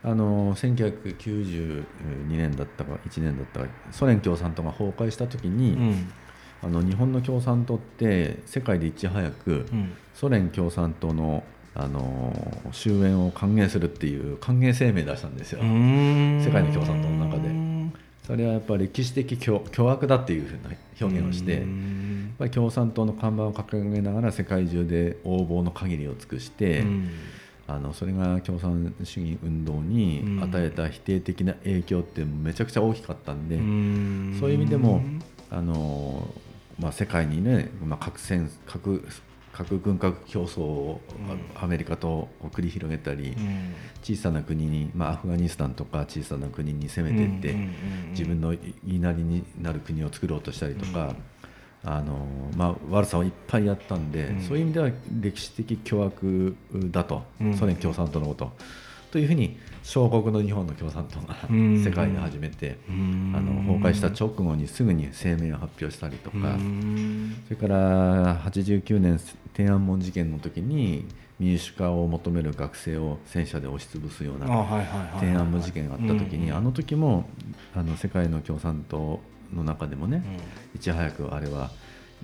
あ、あの1992年だったか1年だったかソ連共産党が崩壊した時に、どうんあの日本の共産党って世界でいち早くうん。ソ連共産党のあの終焉を歓迎するっていう歓迎声明出したんですよ。世世界の共産党の中で。それはやっぱり歴史的巨巨悪だっていうふうな表現をして、やっ共産党の看板を掲げながら世界中で横暴の限りを尽くして、あのそれが共産主義運動に与えた否定的な影響ってめちゃくちゃ大きかったんで、そういう意味でもあの、まあ、世界にね、まあ、核戦核核軍拡競争をアメリカと繰り広げたり、小さな国に、まあ、アフガニスタンとか小さな国に攻めていって、自分の言いなりになる国を作ろうとしたりとか、あのまあ、悪さをいっぱいやったんで、うん。そういう意味では歴史的巨悪だと、うん。ソ連共産党のこと、というふうに小国の日本の共産党がうん。世界で始めて、あの崩壊した直後にすぐに声明を発表したりとか、それから89年天安門事件の時に民主化を求める学生を戦車で押しつぶすような天安門事件があった時に、あの時もあの世界の共産党の中でもね、いち早くあれは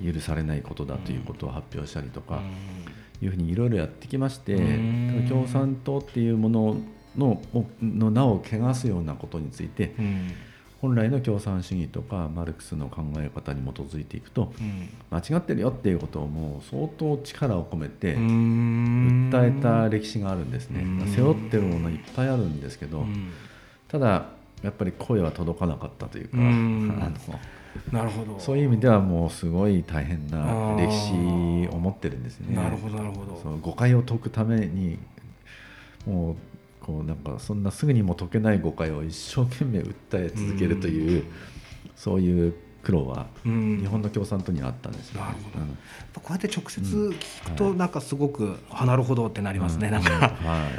許されないことだということを発表したりとか、いうふうにいろいろやってきまして、共産党っていうもののの名を汚すようなことについて、本来の共産主義とかマルクスの考え方に基づいていくと間違ってるよっていうことをもう相当力を込めて訴えた歴史があるんですね。うん。背負ってるものいっぱいあるんですけどただやっぱり声は届かなかったというかあうん。のなるほど。そういう意味ではもうすごい大変な歴史を持ってるんですね。なるほどなるほど。その誤解を解くためにもうこうなんかそんなすぐにも解けない誤解を一生懸命訴え続けるという、そういう苦労は日本の共産党にはあったんですよ、ね、なるほど、うん、こうやって直接聞くとなんかすごく、あなるほどってなりますね、なんか,、は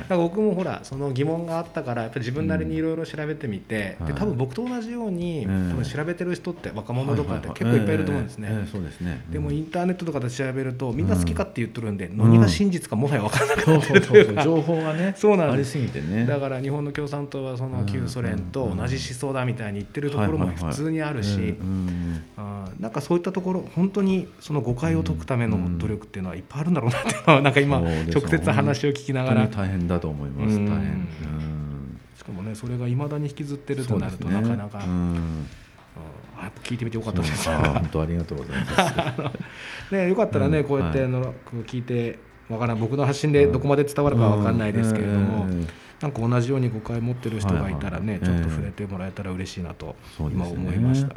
い、か僕もほらその疑問があったからやっぱり自分なりにいろいろ調べてみて、で多分僕と同じように、多分調べてる人って若者とかって結構いっぱいいると思うんですね。そうですね。でもインターネットとかで調べるとみんな好きかって言ってるんで、何が真実かもはや分からなくなってるというか。情報がね そうなんありすぎてね。だから日本の共産党はその旧ソ連と同じ思想だみたいに言ってるところも普通にあるしなんかそういったところ本当にその誤解を解くための努力っていうのはいっぱいあるんだろうなっていうのは なんか今直接話を聞きながら。大変だと思います。大変。しかもねそれがいまだに引きずってるとなるとなかなか、やっぱ聞いてみてよかったです。本当ありがとうございます。ねよかったらね、こうやっての、聞いてわからん僕の発信でどこまで伝わるかわかんないですけれども。なんか同じように誤解持ってる人がいたらね、ちょっと触れてもらえたら嬉しいなと今思いました。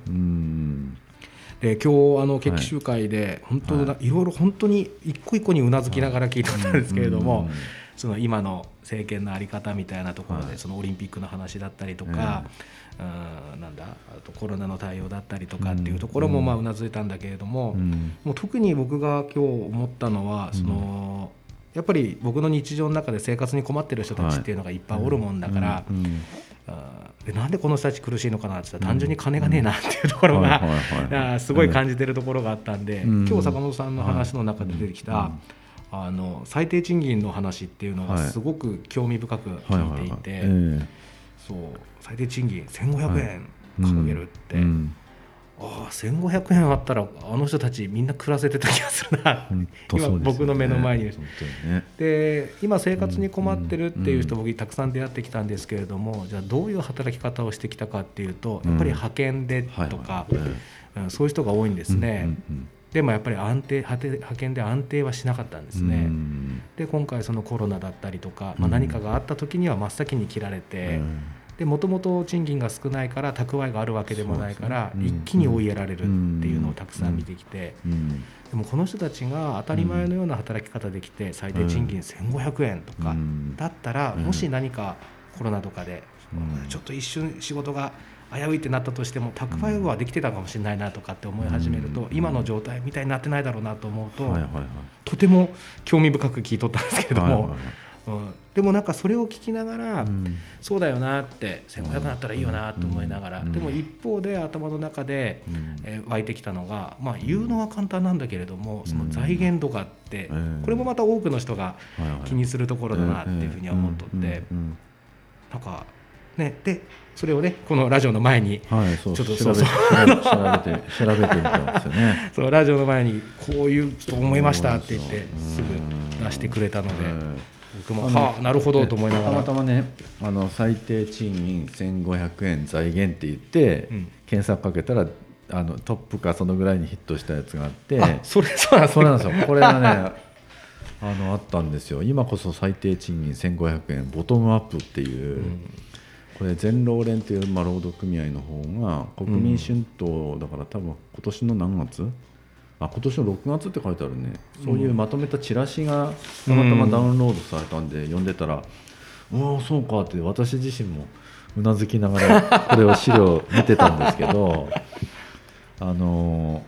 で今日あの決起集会で本当、はい、いろいろ本当に一個一個にうなずきながら聞いてたんですけれども、その今の政権の在り方みたいなところで、そのオリンピックの話だったりとか、うん、なんだあとコロナの対応だったりとかっていうところもまあうなずいたんだけれども,、もう特に僕が今日思ったのはその、やっぱり僕の日常の中で生活に困ってる人たちっていうのがいっぱいおるもんだから、でなんでこの人たち苦しいのかなって単純に金がねえなっていうところがすごい感じてるところがあったんで、今日坂本さんの話の中で出てきた、あの最低賃金の話っていうのがすごく興味深く聞いていて、そう最低賃金1500円掲げるって、ああ1500円あったらあの人たちみんな暮らせてた気がするな、ね、今僕の目の前に、ね、で今生活に困ってるっていう人、僕たくさん出会ってきたんですけれどもじゃあどういう働き方をしてきたかっていうとやっぱり派遣でとか、そういう人が多いんですね。でもやっぱり安定派遣で安定はしなかったんですね。で今回そのコロナだったりとか、まあ、何かがあった時には真っ先に切られて。でもともと賃金が少ないから蓄えがあるわけでもないから、一気に追いやられるっていうのをたくさん見てきて、でもこの人たちが当たり前のような働き方できて最低賃金1500円とかだったら、もし何かコロナとかでちょっと一瞬仕事が危ういってなったとしても蓄えはできてたかもしれないなとかって思い始めると、今の状態みたいになってないだろうなと思うと、とても興味深く聞いとったんですけれども。うん、でもなんかそれを聞きながら、うん、そうだよなって1500なったらいいよなと思いながら、うん、でも一方で頭の中で、えー、湧いてきたのが、まあ、言うのは簡単なんだけれどもその財源とかって、これもまた多くの人が気にするところだなっていうふうには思っとって、なんかねでそれをねこのラジオの前に、はい、ちょっとそうそう。調べて調べてみたんですよね。そうラジオの前にこういうと思いましたって言ってすぐ出してくれたので。僕も。はあなるほどと思いながら。たまたまねあの最低賃金1500円財源って言って、うん、検索かけたらあのトップかそのぐらいにヒットしたやつがあってそれそうなんですよ。これがね あのあったんですよ。今こそ最低賃金1500円ボトムアップっていう、うん、これ全労連という、まあ、労働組合の方が国民春闘だから多分今年の何月あ今年の6月って書いてあるね、そういうまとめたチラシがたまたまダウンロードされたんで読んでたら、うん、おそうかって私自身もうなずきながらこれを資料見てたんですけど あの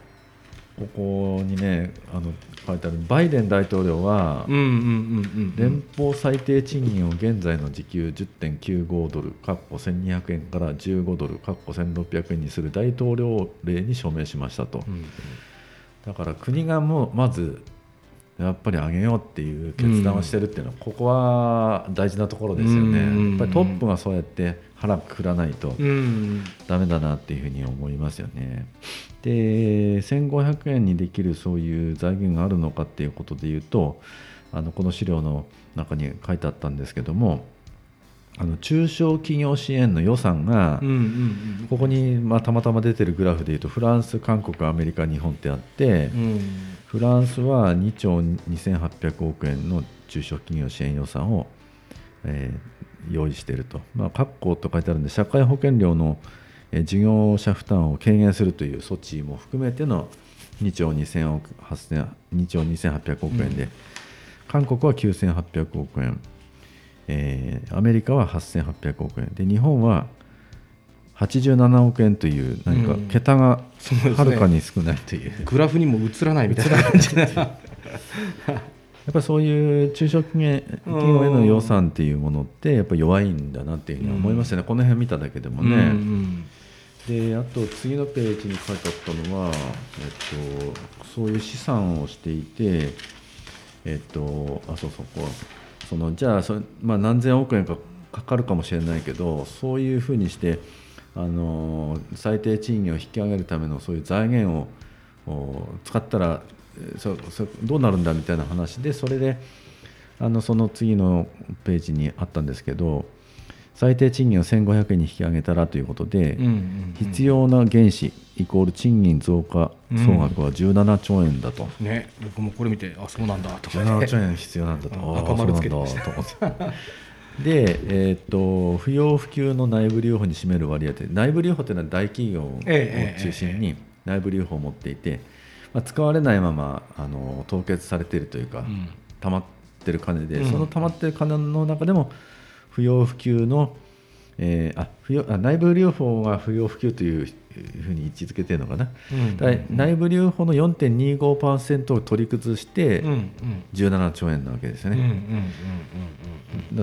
ここにねあの書いてあるバイデン大統領は連邦最低賃金を現在の時給10.95ドルかっこ1200円から15ドルかっこ1600円にする大統領令に署名しましたと。うんうんだから国がもうまずやっぱり上げようっていう決断をしてるっていうのは、ここは大事なところですよね、やっぱりトップがそうやって腹くくらないとだめだなっていうふうに思いますよね。で1500円にできるそういう財源があるのかっていうことでいうとあのこの資料の中に書いてあったんですけどもあの中小企業支援の予算が、ここに、まあ、たまたま出てるグラフでいうとフランス、韓国、アメリカ、日本ってあって、フランスは2兆2800億円の中小企業支援予算を、えー、用意していると、まあ、各校と書いてあるんで社会保険料の、えー、事業者負担を軽減するという措置も含めての2兆2000億2兆2800億円で、うん、韓国は9800億円えーアメリカは8800億円。で日本は87億円という何かうん。桁がはるかに少ないという、グラフにも映らないみたいな。感じでやっぱりそういう中小企業への予算っていうものってやっぱり弱いんだなっていうふうに思いましたね、この辺見ただけでもね。うんであと次のページに書いてあったのは、えっと、そういう資産をしていて、えっと、あそうそうこうそのじゃあそ、まあ、何千億円かかかるかもしれないけどそういうふうにしてあの最低賃金を引き上げるためのそういう財源を使ったらそそどうなるんだみたいな話でそれであのその次のページにあったんですけど最低賃金を1500円に引き上げたらということで、うんうん必要な原資イコール賃金増加総額は17兆円だと、ね僕もこれ見てあそうなんだとか。17ね兆円必要なんだと、赤丸つけてました。と思ってで、えーっと不要不急の内部留保に占める割合って内部留保というのは大企業をええ中心に内部留保を持っていて、まあ、使われないままあの凍結されているというか、うん。溜まってる金で、うん。その溜まってる金の中でも不要不急の、えーあ不要あ内部留保が不要不急というふうに位置づけてるのかな、うん。内部留保の4.25%を取り崩してうんうん。17兆円なわけですよね、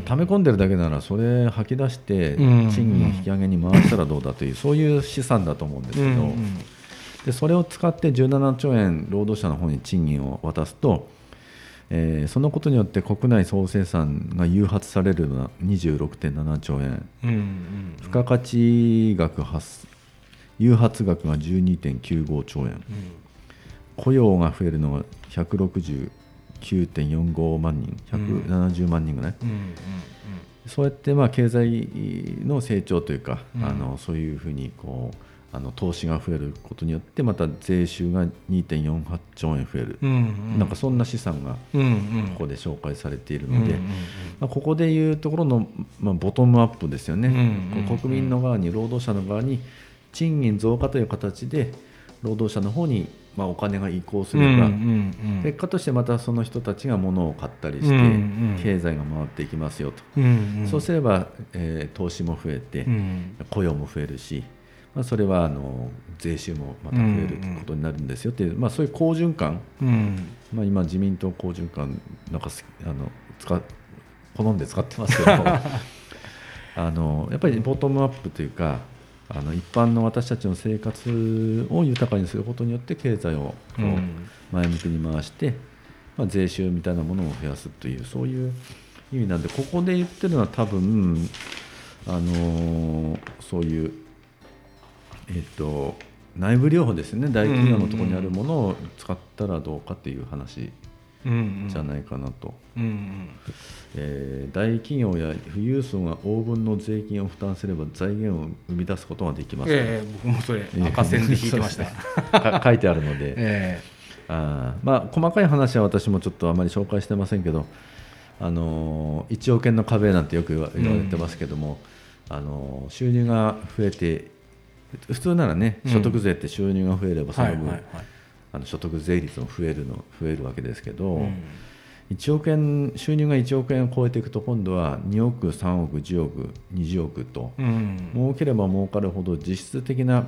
溜め込んでるだけならそれ吐き出してうん賃金引き上げに回したらどうだというそういう資産だと思うんですけど、でそれを使って17兆円労働者の方に賃金を渡すと、えーそのことによって国内総生産が誘発されるのは26.7兆円。うんうん付加価値額発誘発額が12.95兆円。雇用が増えるのが169.45万人。170万人ぐらい、うんうん。そうやってまあ経済の成長というか、うん。あのそういうふうにこうあの投資が増えることによってまた税収が2.48兆円増える、うんうん。なんかそんな資産がここで紹介されているので、うんうんうん。まあ、ここでいうところの、まあ、ボトムアップですよね、うんうん国民の側に労働者の側に賃金増加という形で労働者の方にまあお金が移行すれば、うんうんうん。結果としてまたその人たちが物を買ったりして、経済が回っていきますよと、うんうん。そうすれば、えー投資も増えて、うん。雇用も増えるし、まあ、それはあの税収もまた増えることになるんですよっていう、まあ、そういう好循環、うん。まあ、今自民党好循環なんかすあの使好んで使ってますけど。あのやっぱりボトムアップというかあの一般の私たちの生活を豊かにすることによって経済を前向きに回して、まあ、税収みたいなものを増やすというそういう意味なんでここで言ってるのは多分あのーそういうえっと内部留保ですね。大企業のところにあるものを使ったらどうかっていう話うんじゃないかなと、うんうん。えー大企業や富裕層が応分の税金を負担すれば財源を生み出すことができます、ええ僕もそれ赤線で引いてました。か 書いてあるので、えあーまあ、細かい話は私もちょっとあまり紹介してませんけど、あのー1億円の壁なんてよく言われてますけども、あのー収入が増えて普通ならねうん。所得税って収入が増えればえその分、あの所得税率も増えるの増えるわけですけど、うん。1億円収入が1億円を超えていくと今度は2億3億10億20億と、うん。儲ければ儲かるほど実質的な、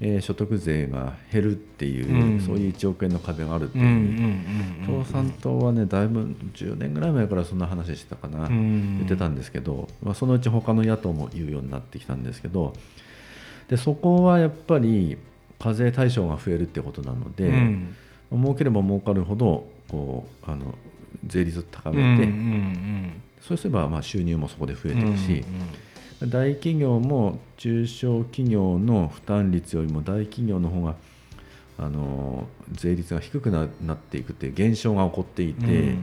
えー所得税が減るっていう、うん。そういう1億円の壁があるっていう共産党はねだいぶ10年ぐらい前からそんな話してたかな、うん。言ってたんですけど、まあ、そのうち他の野党も言うようになってきたんですけどでそこはやっぱり課税対象が増えるってことなので、うん。儲ければ儲かるほどこうあの税率を高うんめて、うんそうすればまあ収入もそこで増えうんていくし、大企業も中小企業の負担率よりも大企業の方があの税率が低くななっていくっていう現象が起こっていて、うんうん。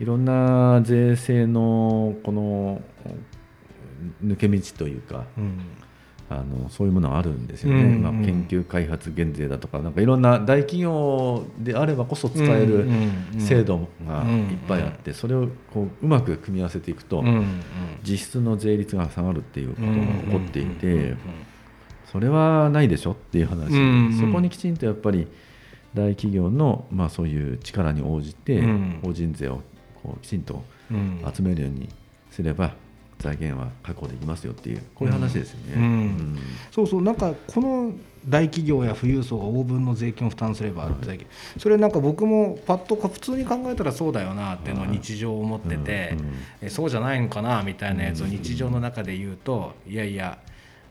いろんな税制のこの抜け道というかうんあのそういうものがあるんですよね、うんうんまあ、研究開発減税だとかなんかいろんな大企業であればこそ使える制度がいっぱいあってそれをこううまく組み合わせていくと、実質の税率が下がるっていうことが起こっていてそれはないでしょっていう話、そこにきちんとやっぱり大企業の、まあ、そういう力に応じてうん。法人税をこうきちんとうん。集めるようにすれば財源は確保できますよっていうこういう話ですよね。うん。うん。そうそう。なんかこの大企業や富裕層が応分の税金を負担すれば財金それなんか僕もパッと普通に考えたらそうだよなっていうのを日常を思ってて、えそうじゃないのかなみたいなやつを日常の中で言うといやいや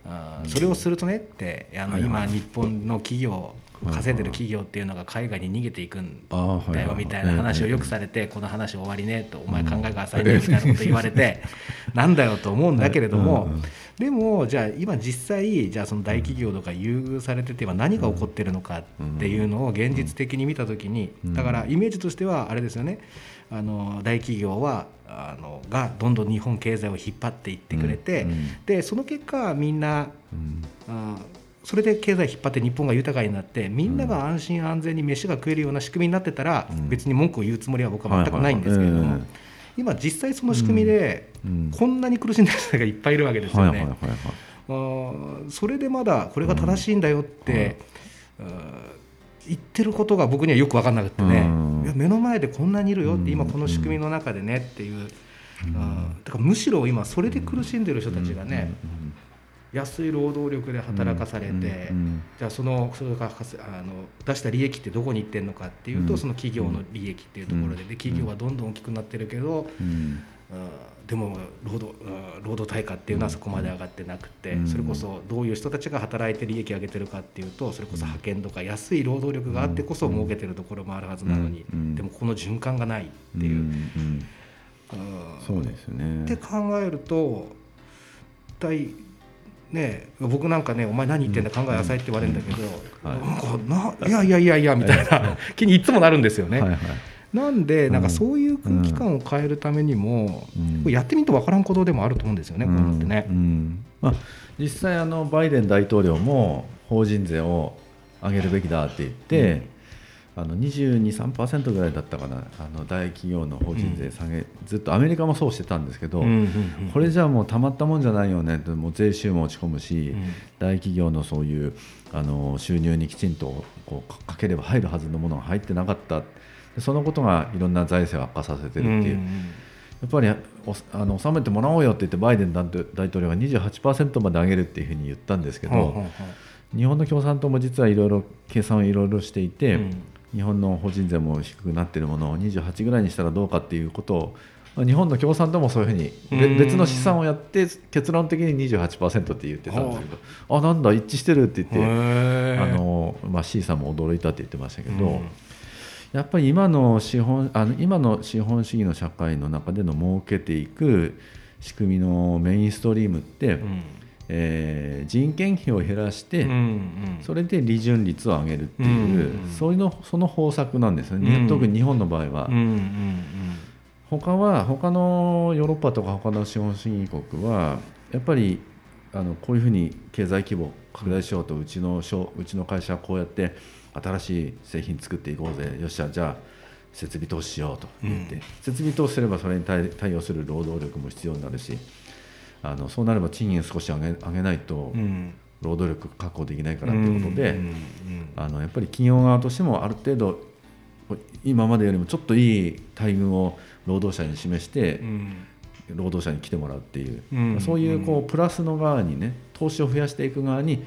あそれをするとねってあの今日本の企業稼いでる企業っていうのが海外に逃げていくんだよみたいな話をよくされてこの話終わりねとお前考えが浅いねみたいなこと言われて なんだよと思うんだけれどもでもじゃあ今実際じゃあその大企業とか優遇されてて今何が起こってるのかっていうのを現実的に見た時にだからイメージとしてはあれですよね。あの大企業はあのがどんどん日本経済を引っ張っていってくれて、でその結果みんな、あそれで経済引っ張って日本が豊かになってみんなが安心安全に飯が食えるような仕組みになってたら、別に文句を言うつもりは僕は全くないんですけれども。今実際その仕組みでこんなに苦しんでる人がいっぱいいるわけですよね。それでまだこれが正しいんだよって、言ってることが僕にはよく分かんなくてね、いや目の前でこんなにいるよって今この仕組みの中でねっていう、だからむしろ今それで苦しんでる人たちがね、安い労働力で働かされて、じゃあそのそれがあの出した利益ってどこに行ってるのかっていうと、その企業の利益っていうところでで企業はどんどん大きくなってるけど、でも労働労働対価っていうのはそこまで上がってなくて、それこそどういう人たちが働いて利益上げてるかっていうとそれこそ派遣とか安い労働力があってこそ儲けてるところもあるはずなのに、でもこの循環がないっていう。そうですねって考えると体ね、僕なんかね「お前何言ってんだ考え浅い」って言われるんだけど、はい、ないやいやいやいやみたいな。気にいつもなるんですよね。はいはい。なんでなんかそういう空気感を変えるためにも、うん、やってみると分からんことでもあると思うんですよね、うん、こういうのってね。うん。まあ、実際あのバイデン大統領も法人税を上げるべきだって言って、あの22、3%ぐらいだったかな。あの大企業の法人税下げ、ずっとアメリカもそうしてたんですけど、これじゃあもうたまったもんじゃないよね。もう税収も落ち込むし、大企業のそういうあの収入にきちんとこうかければ入るはずのものが入ってなかった。そのことがいろんな財政を悪化させてるっていう、やっぱりあの納めてもらおうよって言ってバイデン大統領が28%まで上げるっていうふうに言ったんですけど、日本の共産党も実はいろいろ計算をいろいろしていて、日本の法人税も低くなっているものを28ぐらいにしたらどうかっていうことを日本の共産党もそういうふうに別の試算をやって結論的に28%って言ってたんですけどあなんだ一致してるって言ってあの、まあ、C さんも驚いたって言ってましたけど。やっぱり今の資本あの今の資本主義の社会の中での設けていく仕組みのメインストリームって、うん、えー、人件費を減らして、うんうん、それで利潤率を上げるっていう、うんうん、そういうのその方策なんですよね、うん、特に日本の場合は。うんうんうん。他は他のヨーロッパとか他の資本主義国はやっぱりあのこういうふうに経済規模拡大しようとうちのうちの会社はこうやって新しい製品作っていこうぜ。よっしゃじゃあ設備投資しようと言って、うん、設備投資すればそれに対応する労働力も必要になるしあのそうなれば賃金少し上げ上げないと、労働力確保できないからということで、あのやっぱり企業側としてもある程度今までよりもちょっといい待遇を労働者に示して、労働者に来てもらうっていう、そういうこうプラスの側にね投資を増やしていく側に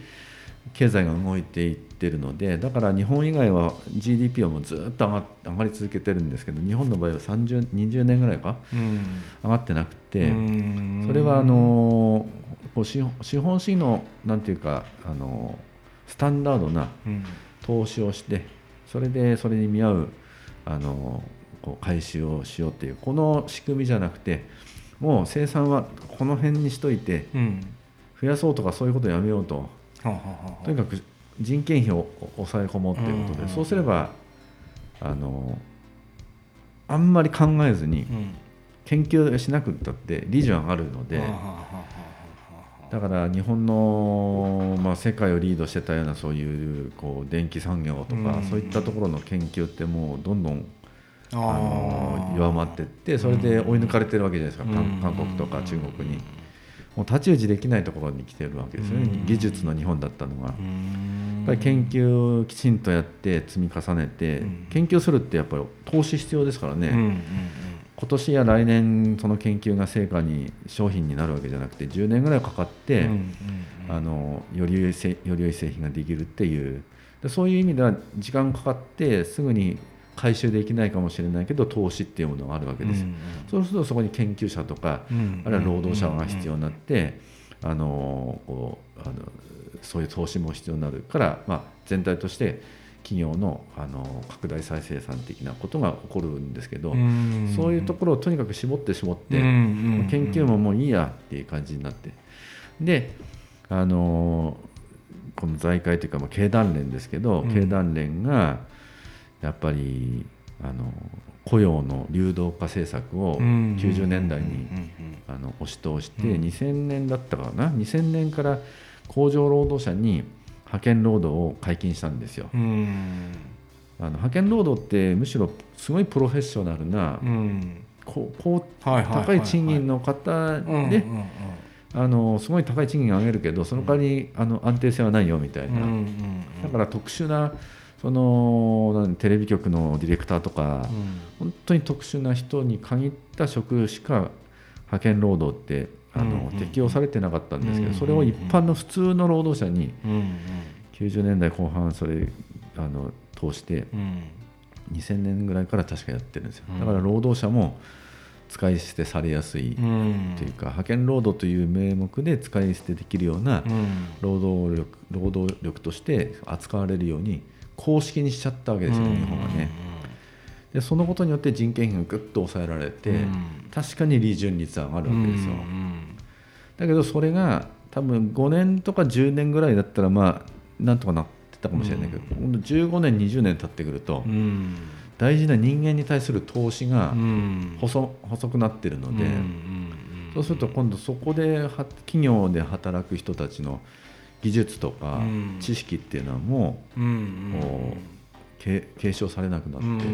経済が動いていってるのでだから日本以外は GDP はもうずっと上が上がり続けてるんですけど日本の場合は30 20年ぐらいか、うん、上がってなくてそれはあのこう資本資本主義のなんていうかあのスタンダードな投資をしてそれでそれに見合うあのこう回収をしようっていうこの仕組みじゃなくてもう生産はこの辺にしといて、増やそうとかそういうことをやめようととにかく人件費を抑え込もうということで、そうすればあのあんまり考えずに研究しなくったって利潤上がるので。だから日本の、まあ、世界をリードしてたようなそういうこう電気産業とか、そういったところの研究ってもうどんどんあの弱まっていってそれで追い抜かれてるわけじゃないですか、韓国とか中国に。もう太刀打ちできないところに来てるわけですよね、技術の日本だったのが。やっぱり研究をきちんとやって積み重ねて、研究するってやっぱり投資必要ですからね、今年や来年その研究が成果に商品になるわけじゃなくて10年ぐらいかかって、あのより良いせより良い製品ができるっていう。でそういう意味では時間かかってすぐに回収できないかもしれないけど投資っていうものがあるわけです。よ、そうするとそこに研究者とかうんあるいは労働者が必要になってあのこうあのそういう投資も必要になるから、まあ、全体として企業のあの拡大再生産的なことが起こるんですけど、んそういうところをとにかく絞って絞って、うんうんうん。研究ももういいやっていう感じになって。であのこの財界というか、まあ、経団連ですけど、うん。経団連がやっぱりあの雇用の流動化政策をうん90年代にあの押し通して、うん。2000年だったかな？2000年から工場労働者に派遣労働を解禁したんですよ。あの派遣労働ってむしろすごいプロフェッショナルな、うん。こうこうはいはいはいはい。高い賃金の方であのすごい高い賃金を上げるけどその代わりあの安定性はないよみたいな、うんうんうん。だから特殊なそのテレビ局のディレクターとか、本当に特殊な人に限った職しか派遣労働ってあの、うんうん適用されてなかったんですけど、うんそれを一般の普通の労働者にうんうん。90年代後半それあの通してうん。2000年ぐらいから確かやってるんですよ。うん。だから労働者も使い捨てされやすいうんというか派遣労働という名目で使い捨てできるようなうん。労働力労働力として扱われるように公式にしちゃったわけですよ、日本はね。でそのことによって人件費がぐっと抑えられて、うん。確かに利潤率は上がるわけですよ。うんだけどそれが多分5年とか10年ぐらいだったらまあなんとかなってたかもしれないけど、今度15年20年経ってくると、うん。大事な人間に対する投資がうん。細細くなってるので、そうすると今度そこでは企業で働く人たちの技術とかうん。知識っていうのはもうんう継継承されなくなって、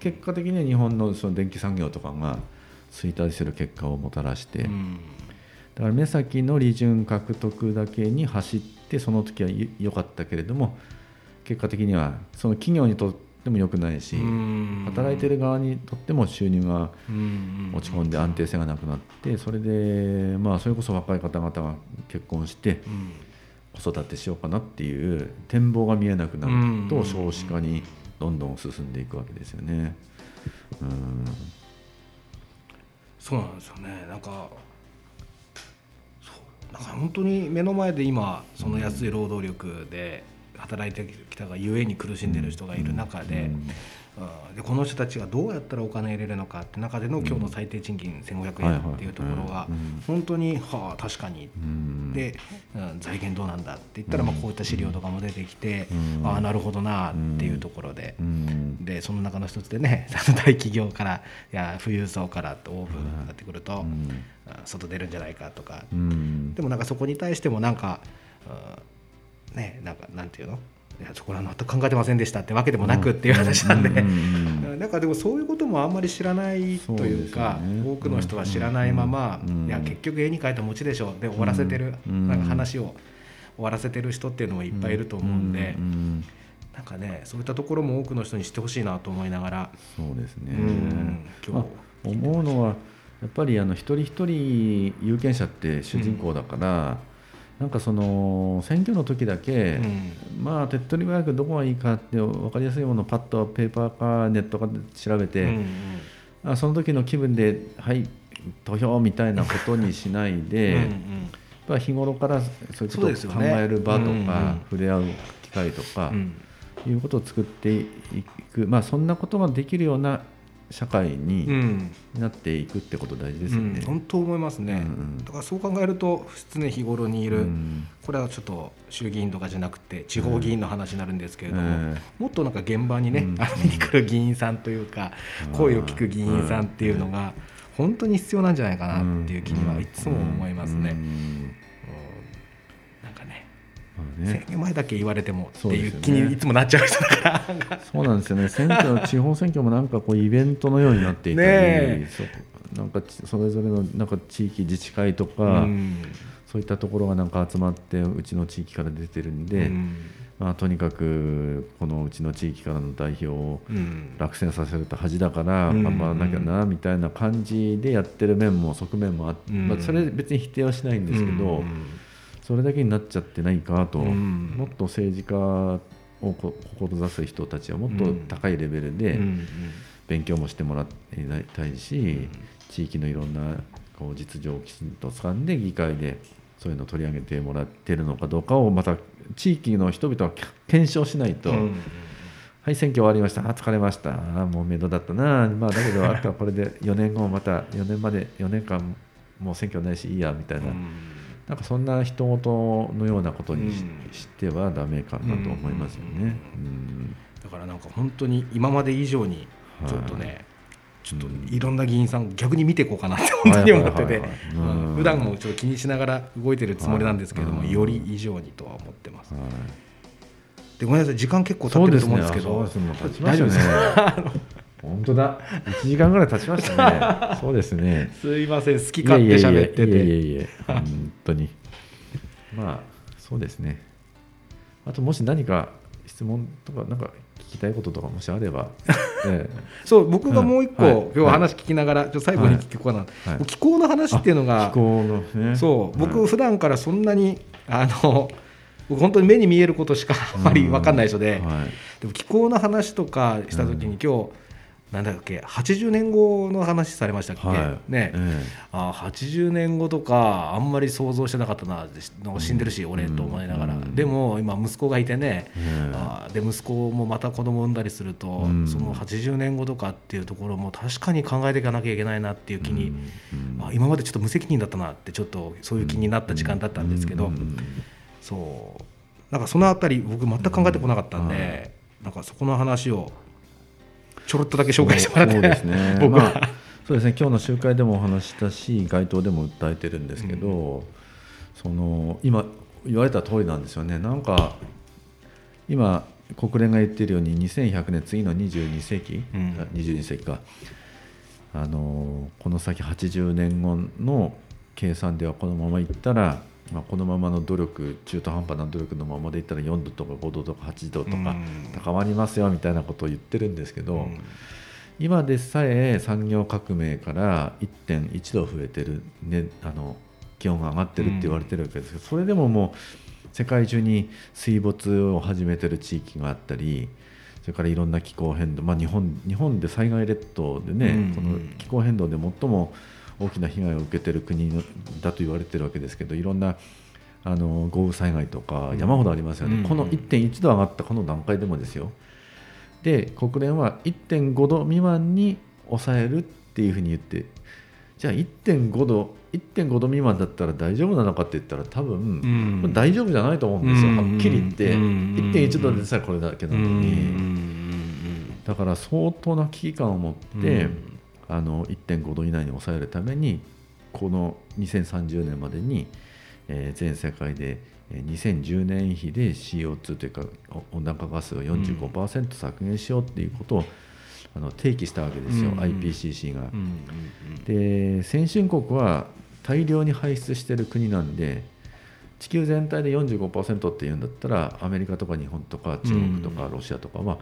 結果的には日本のその電気産業とかが衰退する結果をもたらして、うん。だから目先の利潤獲得だけに走ってその時は良かったけれども結果的にはその企業にとっても良くないし、うん。働いてる側にとっても収入がうん。落ち込んで安定性がなくなってそれでまあそれこそ若い方々が結婚してうん子育てしようかなっていう展望が見えなくなるうん。と少子化にどんどん進んでいくわけですよね。うん。そうなんですよね。なんかそうなんか本当に目の前で今その安い労働力で働いてきたがゆえに苦しんでる人がいる中で,、うんでこの人たちがどうやったらお金入れるのかって中での今日の最低賃金1500円っていうところがうん。本当にはあ確かに。うん。で、うん財源どうなんだって言ったらまあこういった資料とかも出てきて、うん。ああなるほどなっていうところで、うん。でその中の一つでね 大企業からいや富裕層からとオープンになってくると、外出るんじゃないかとか、うん。でもなんかそこに対してもなんか、うんねなんかなんていうの？いやそこら全く考えてませんでしたってわけでもなくっていう話なんで、うんうんなんかでもそういうこともあんまり知らないというかね。多くの人は知らないまま、うんいや結局絵に描いた餅でしょで終わらせてる、うんなんか話を終わらせてる人っていうのもいっぱいいると思うんで、うんなんかねそういったところも多くの人に知ってほしいなと思いながら、そうですね、うん。今まあ日、思うのはやっぱりあの一人一人有権者って主人公だから、なんかその選挙の時だけ、まあ手っ取り早くどこがいいかって分かりやすいものをパッとペーパーかネットかで調べて、あその時の気分ではい投票みたいなことにしないで、う日頃からそういうことを考える場とか、触れ合う機会とか、うん。いうことを作っていく、まあ、そんなことができるような社会うにん。なっていくってこと大事ですよね。うん本当思いますね、うんうん。だからそう考えると常日頃にいる、うん。これはちょっと衆議院とかじゃなくて地方議員の話になるんですけれども、えもっとなんか現場にね、うん。に来る議員さんというか、うん。声を聞く議員さんっていうのが本当に必要なんじゃないかなっていう気にはいつも思いますね。選挙前だけ言われてもっていう気にいつもなっちゃう人だから。そうなんですよね。選挙地方選挙もなんかこうイベントのようになっていたり、ねなんかちそれぞれのなんか地域自治会とか、うん。そういったところがなんか集まってうちの地域から出てるんで、うん。まあ、とにかくこのうちの地域からの代表をうん。落選させると恥だからうん。頑張らなきゃなみたいな感じでやってる面も側面もあって、うん。まあ、それ別に否定はしないんですけど、うんそれだけになっちゃってないかと、うんもっと政治家をこ志す人たちはもっと高いレベルでうん勉強もしてもらいたいし、地域のいろんなこう実情をきちんと掴んで議会でそういうのを取り上げてもらってるのかどうかをまた地域の人々は検証しないと。うんはい、選挙終わりました。あ、疲れました。あ、もう面倒だったな。まあ、だけど、あとはこれで4年後また4年まで4年間もう選挙ないしいいやみたいな、なんかそんな人事のようなことにし,、てはダメかなと思いますよね。うん。だからなんか本当に今まで以上にちょっとね、ちょっといろんな議員さん逆に見ていこうかなって本当に思ってて普段もちょっと気にしながら動いてるつもりなんですけれども、はいより以上にとは思ってます。はい。でごめんなさい時間結構経ってると思うんですけどね。もう経ちま大丈夫ですか？本当だ。1時間ぐらい経ちましたね。そうですね。すいません。好き勝手喋っていえいえいえていえいえ本当に。まあそうですね。あともし何か質問とかなんか聞きたいこととかもしあれば、えそう僕がもう一個、はい。今日話聞きながらちょ最後に聞こうかな、えはい、気候の話っていうのが気候のね。そう僕はい。普段からそんなにあの僕本当に目に見えることしかあまり分かんない人で、はい。でも気候の話とかした時に今日、なんだっけ80年後の話されましたっけ、はい。ね、えあ80年後とかあんまり想像してなかったな死んでるし、俺と思いながら、うん。でも今息子がいてね、えあで息子もまた子供産んだりすると、うん。その80年後とかっていうところも確かに考えていかなきゃいけないなっていう気に、うん。あ今までちょっと無責任だったなってちょっとそういう気になった時間だったんですけど、うん。うんそう。なんかそのあたり僕全く考えてこなかったんで、なんかそこの話をちょろっとだけ紹介してもらって。そうですね。僕は、まあそうですね。今日の集会でもお話ししたし街頭でも訴えてるんですけど、その今言われた通りなんですよね。なんか今国連が言ってるように2100年次の22世紀、うん。あ22世紀か。あのこの先80年後の計算ではこのままいったら、まあ、このままの努力中途半端な努力のままでいったら4度とか5度とか8度とかうん。高まりますよみたいなことを言ってるんですけど、うん。今でさえ産業革命から1.1度増えてる、ね、あの気温が上がってるって言われてるわけですけど、それでももう世界中に水没を始めてる地域があったりそれからいろんな気候変動、まあ、日本日本で災害列島でね、うん。この気候変動で最も大きな被害を受けてる国のだと言われてるわけですけどいろんなあの豪雨災害とか山ほどありますよね、うん。この1.1度上がったこの段階でもですよ。で国連は1.5度未満に抑えるっていうふうに言ってじゃあ1.5度1.5度未満だったら大丈夫なのかって言ったら多分、うん。大丈夫じゃないと思うんですよ、うん。はっきり言って、うん。1.1度でさえこれだけなのうん。に、だから相当な危機感を持って、うんあの1.5度以内に抑えるためにこの2030年までに、えー全世界でえー2010年比で CO2 というかお温暖化ガスを45%削減しようっていうことを、あの提起したわけですよ、うん IPCC が。うんで先進国は大量に排出してる国なんで地球全体で45%っていうんだったらアメリカとか日本とか中国とかロシアとかは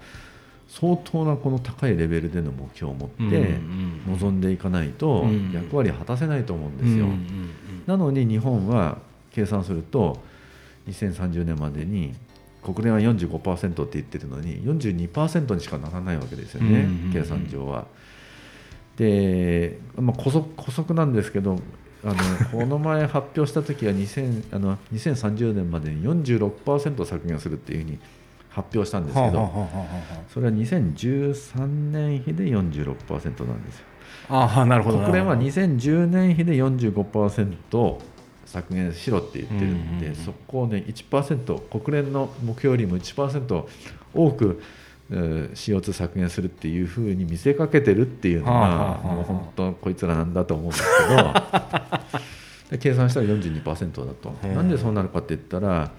相当なこの高いレベルでの目標を持ってうん臨んでいかないとうん役割を果たせないと思うんですよ。なのに日本は計算すると2030年までに国連は45%って言ってるのに42%にしかならないわけですよね、うん計算上は。で、まあ、補足補足なんですけどあの この前発表した時は2000あの2030年までに46%削減するっていうふうに発表したんですけど、それは2013年比で46%なんですよ。あなるほど国連はなる2010年比で45%削減しろって言ってるんで、うんうんうんそこをね1%国連の目標よりも1%多くえー CO2 削減するっていうふうに見せかけてるっていうのが、はあはあはあもう本当こいつらなんだと思うんですけど で計算したら42%だと、なんでそうなるかって言ったら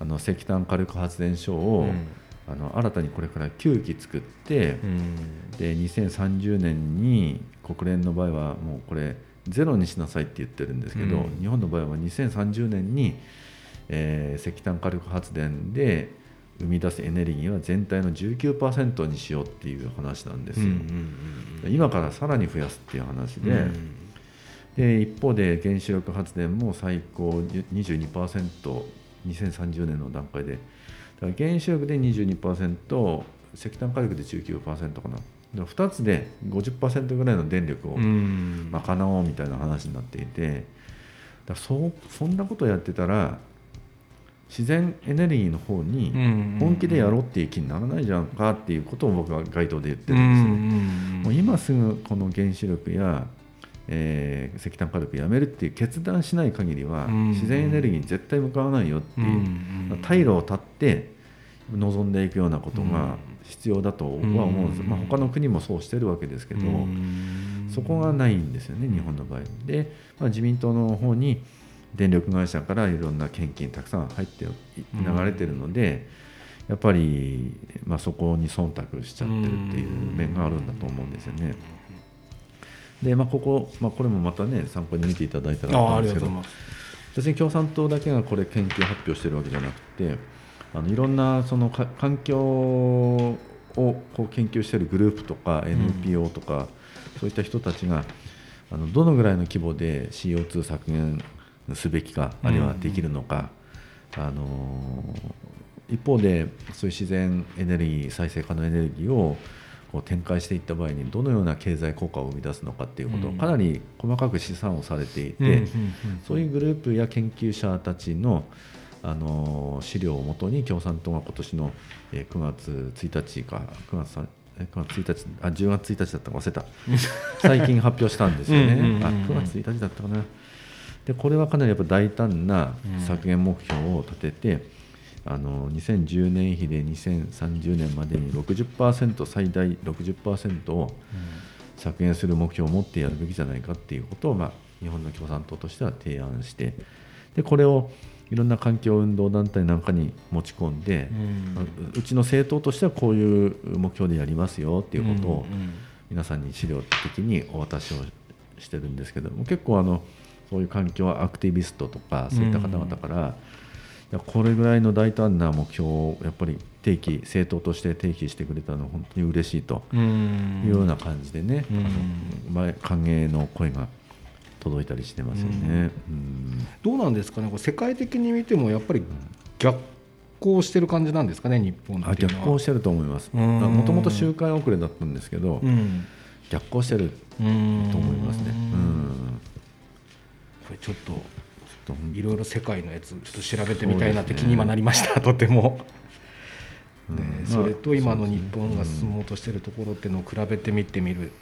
あの石炭火力発電所を、うん。あの新たにこれから9基作って、うん。で2030年に国連の場合はもうこれゼロにしなさいって言ってるんですけど、うん。日本の場合は2030年に、えー石炭火力発電で生み出すエネルギーは全体の19%にしようっていう話なんですよ、今からさらに増やすっていう話で,、で一方で原子力発電も最高 22%2030 年の段階で。だから原子力で22%石炭火力で19%かな。で2つで50%ぐらいの電力をうん。賄おうみたいな話になっていて。だそうそんなことやってたら自然エネルギーの方に本気でやろうっていう気にならないじゃんかっていうことを僕は街頭で言ってるんですよね。もう今すぐこの原子力や、えー石炭火力やめるっていう決断しない限りはうん自然エネルギーに絶対向かわないよっていう、退路を断って望んでいくようなことが必要だとは思うんです、うん。まあ、他の国もそうしてるわけですけど、そこがないんですよね日本の場合。で、まあ、自民党の方に電力会社からいろんな献金たくさん入ってい流れてるので、やっぱり、まあ、そこに忖度しちゃってるっていう面があるんだと思うんですよね。で、まあ、ここ、まあ、これもまたね参考に見ていただいたらあああ分かるんですけど。別に共産党だけがこれ研究発表してるわけじゃなくてあのいろんなそのか環境をこう研究しているグループとか NPO とか、そういった人たちがあのどのぐらいの規模で CO2 削減すべきかあるいはできるのか、あの一方でそういう自然エネルギー再生可能エネルギーをこう展開していった場合にどのような経済効果を生み出すのかっていうことをうん。かなり細かく試算をされていて、そういうグループや研究者たちのあの資料をもとに共産党が今年のえー9月1日か9月さえ9月1日あ10月1日だったか忘れた。最近発表したんですよね。あ9月1日だったかな。でこれはかなりやっぱ大胆なうん。削減目標を立てて、あの2010年比で2030年までに60%最大60%を削減する目標を持ってやるべきじゃないかっていうことを、まあ、日本の共産党としては提案してでこれをいろんな環境運動団体なんかに持ち込んで、まあううちの政党としてはこういう目標でやりますよっていうことを皆さんに資料的にお渡しをしてるんですけども結構あのそういう環境アクティビストとかそういった方々から、これぐらいの大胆な目標をやっぱり提起政党として提起してくれたのは本当に嬉しいというような感じでね、うん。あの前歓迎の声が届いたりしてますよね。うん。どうなんですかね？これ世界的に見てもやっぱり逆行してる感じなんですかね？日本あっていうのは。逆行してると思います。うん。もともと周回遅れだったんですけど、うん。逆行してるうんと思いますね。うん。これちょっといろいろ世界のやつちょっと調べてみたいなって気に今なりました、とても、うん。ねまあそれと今の日本が進もうとしてるところっていうのを比べてみてみる。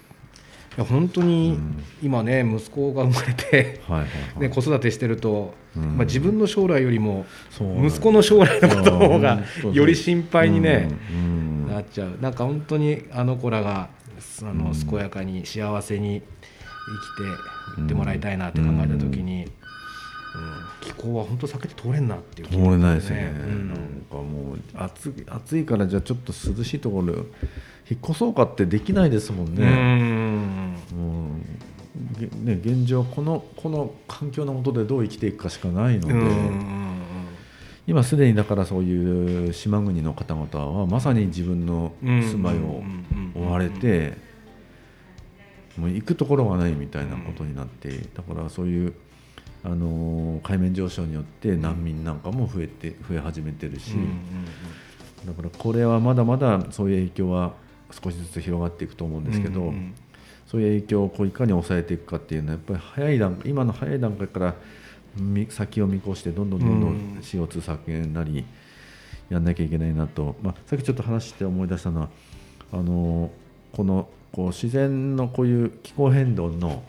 いや本当にうん。今ね息子が生まれて、はいはいはい。ね、子育てしてると、うん。まあ、自分の将来よりも息子の将来のことの方がより心配にね、うん。うん。なっちゃう。なんか本当にあの子らがあのうん。健やかに幸せに生きていってもらいたいなって考えた時に、うん気候は本当避けて通れんなっていう気通れないですね、うん。なんかもう暑い暑いからじゃあちょっと涼しいところ引っ越そうかってできないですもんうね。ん。もうげね現状このこの環境の下でどう生きていくかしかないので、うん今すでにだからそういう島国の方々はまさに自分の住まいを追われてもう行くところがないみたいなことになってだからそういうあの海面上昇によって難民なんかも増えて増え始めてるし、だからこれはまだまだそういう影響は少しずつ広がっていくと思うんですけど、そういう影響をこういかに抑えていくかっていうのはやっぱり早い段今の早い段階からみ先を見越してどんどんどんどうんん CO2 削減なりやんなきゃいけないなと、まあ、さっきちょっと話して思い出したのはあのこのこう自然のこういう気候変動の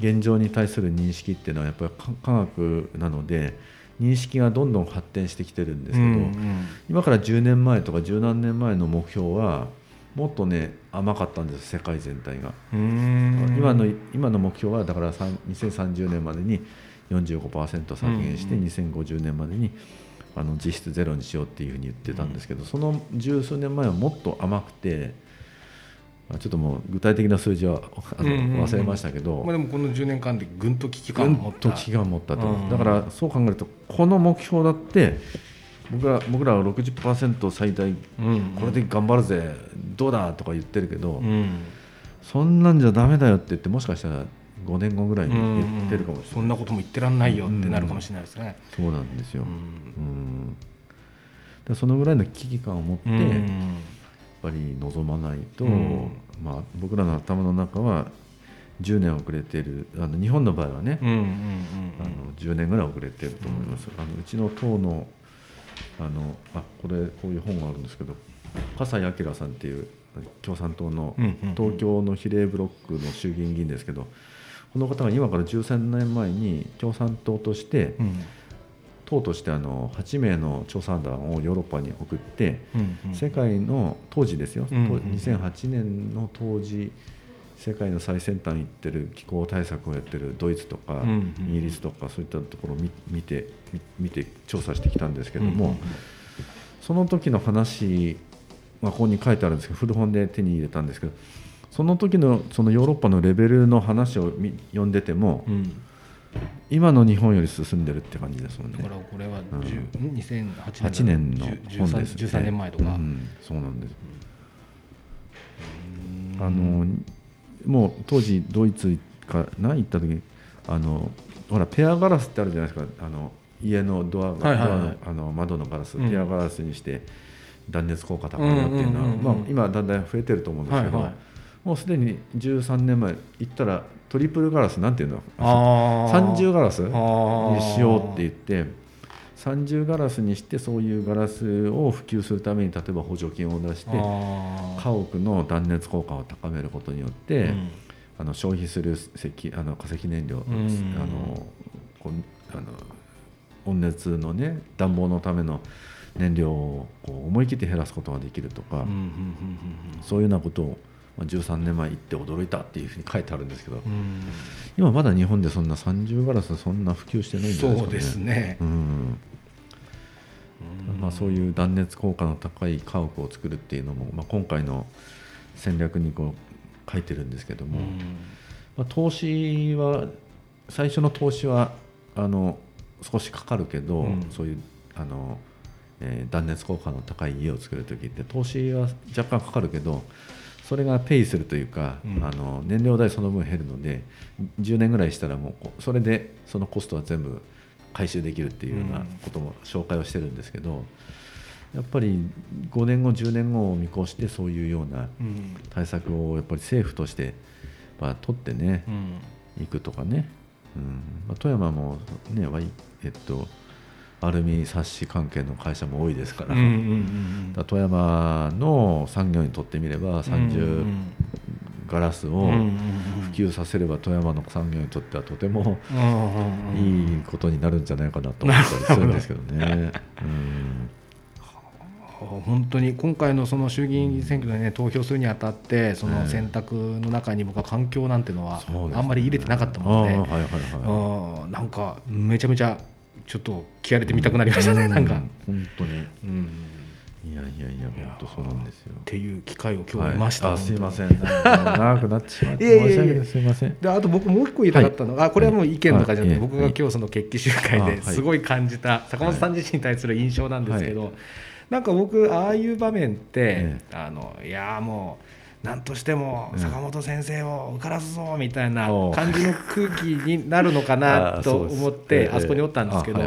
現状に対する認識っていうのはやっぱり科科学なので認識がどんどん発展してきてるんですけど、今から10年前とか十何年前の目標はもっとね甘かったんです世界全体が。今の今の目標はだからさん2030年までに45%削減して、うんうん。2050年までにあの実質ゼロにしようっていうふうに言ってたんですけど、その十数年前はもっと甘くてまあちょっともう具体的な数字はあの忘れましたけど、まあ、でもこの10年間でぐんと危機感を持った。と危機感を持ったと、うん。だからそう考えるとこの目標だって僕ら僕らは60%最大うん。これで頑張るぜどうだとか言ってるけど、うん。そんなんじゃダメだよって言ってもしかしたら5年後ぐらいに言ってるかもしれない、そんなことも言ってらんないよってなるかもしれないですね。そうなんですよ、ううん。そのぐらいの危機感を持って、ぱり望まないと、うん。まあ、僕らの頭の中は10年遅れてるあの日本の場合はね、うんうんうんあの10年ぐらい遅れてると思います、あのうちの党のあのあこれこういう本があるんですけど笠井明さんっていう共産党のうんうんうん東京の比例ブロックの衆議院議員ですけどこの方が今から13年前に共産党としてうん党としてあの8名の調査団をヨーロッパに送ってうんうん。世界の当時ですよ、うんうんと2008年の当時世界の最先端行ってる気候対策をやってるドイツとか、うんうん。イギリスとかそういったところを見見て見見て調査してきたんですけども、うんうん。その時の話、まあ、ここに書いてあるんですけど古本で手に入れたんですけどその時のそのヨーロッパのレベルの話をみ読んでても、うん今の日本より進んでるって感じですもんね。だからこれはうん。10 2008 8年の本です、13年前とか、うん、そうなんです、あのもう当時ドイツか何行った時にあのほらペアガラスってあるじゃないですか。あの家のドアが、はいはいはい。ドアのあの窓のガラス、うん。ペアガラスにして断熱効果高いなっていうのは、うんうんうんうん。まあ、今だんだん増えてると思うんですけど、はいはい。もうすでに13年前行ったらトリプルガラスなんていうの？三重ガラス？にしようって言って三重ガラスにしてそういうガラスを普及するために例えば補助金を出して家屋の断熱効果を高めることによって、うん。あの消費する石あの化石燃料、ん。あのこんあの温熱のね暖房のための燃料をこう思い切って減らすことができるとか、うん。そういうようなことをまあ13年前行って驚いたっていうふうに書いてあるんですけど、うん。うん今まだ日本でそんな三重ガラスそんな普及してないんじゃないですかね。そうまあ、そういう断熱効果の高い家屋を作るっていうのも、まあ、今回の戦略にこう書いてるんですけども、まあ、投資は最初の投資はあの少しかかるけど、うん。そういうあの、えー断熱効果の高い家を作る時って投資は若干かかるけどそれがペイするというか、うん。あの燃料代その分減るので10年ぐらいしたらもうそれでそのコストは全部回収できるっていうようなことも紹介をしてるんですけど、やっぱり5年後10年後を見越してそういうようなうん。対策をやっぱり政府としてまあ取ってねうん。行くとかね、うん。まあ、富山もねえっとアルミサッシ関係の会社も多いですから,、うんうんうんら富山の産業にとってみればう三重んガラスを普及させれば富山の産業にとってはとてもいいことになるんじゃないかなと思ったりするんですけどね。うん。本当に今回のその衆議院選挙でね投票するにあたってその選択の中に僕は環境なんてのはあんまり入れてなかったもんで、ああはいはいなんかめちゃめちゃちょっと気合入れてみたくなりましたね、なんか、本当に。うん、いやいやいや本当そうなんですよ。っていう機会を今日得ました、はい、あすいまん。せん長くなってしまって。いえいえいえ。申し訳ない。すいません。であと僕もう一個言いたかったの。が、あこれはもう意見とかじゃなくて、はい。僕が今日その決起集会はい。ですごい感じた坂本さん自身に対する印象なんですけど、なんか僕ああいう場面って、えあのいやもう何としてもうん。坂本先生を受からすぞみたいな感じの空気になるのかな あと思ってええあそこにおったんですけど、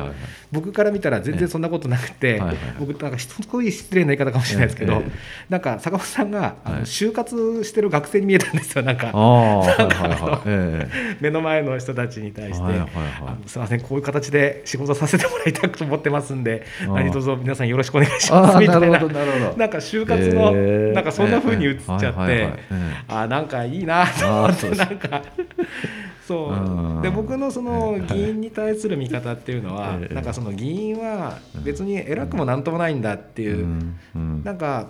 僕から見たら全然そんなことなくて、僕なんかすごい失礼な言い方かもしれないですけど、ええなんか坂本さんが就活してる学生に見えたんですよなんか。目の前の人たちに対して、すみませんこういう形で仕事させてもらいたくと思ってますんで何卒皆さんよろしくお願いしますみたいな。なんか就活の、ええなんかそんな風に映っちゃって、はいはい。はいええ。あーなんかいいなと思ってなんか。そう。うん。で僕のそのええ議員に対する見方っていうのは、ええ。なんかその議員は別に偉くもなんともないんだっていう、うん。うん。なんか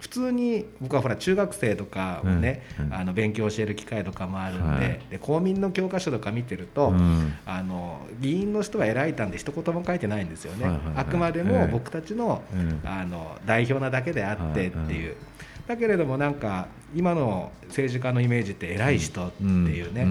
普通に僕はほら中学生とかもね、うん。うん。あの勉強を教える機会とかもあるんで,、はい。で公民の教科書とか見てると、うん。あの議員の人は偉いたんで一言も書いてないんですよね、あくまでええ。も僕たちの,、うん。あの代表なだけであってっていう、だけれどもなんか今の政治家のイメージって偉い人っていうね、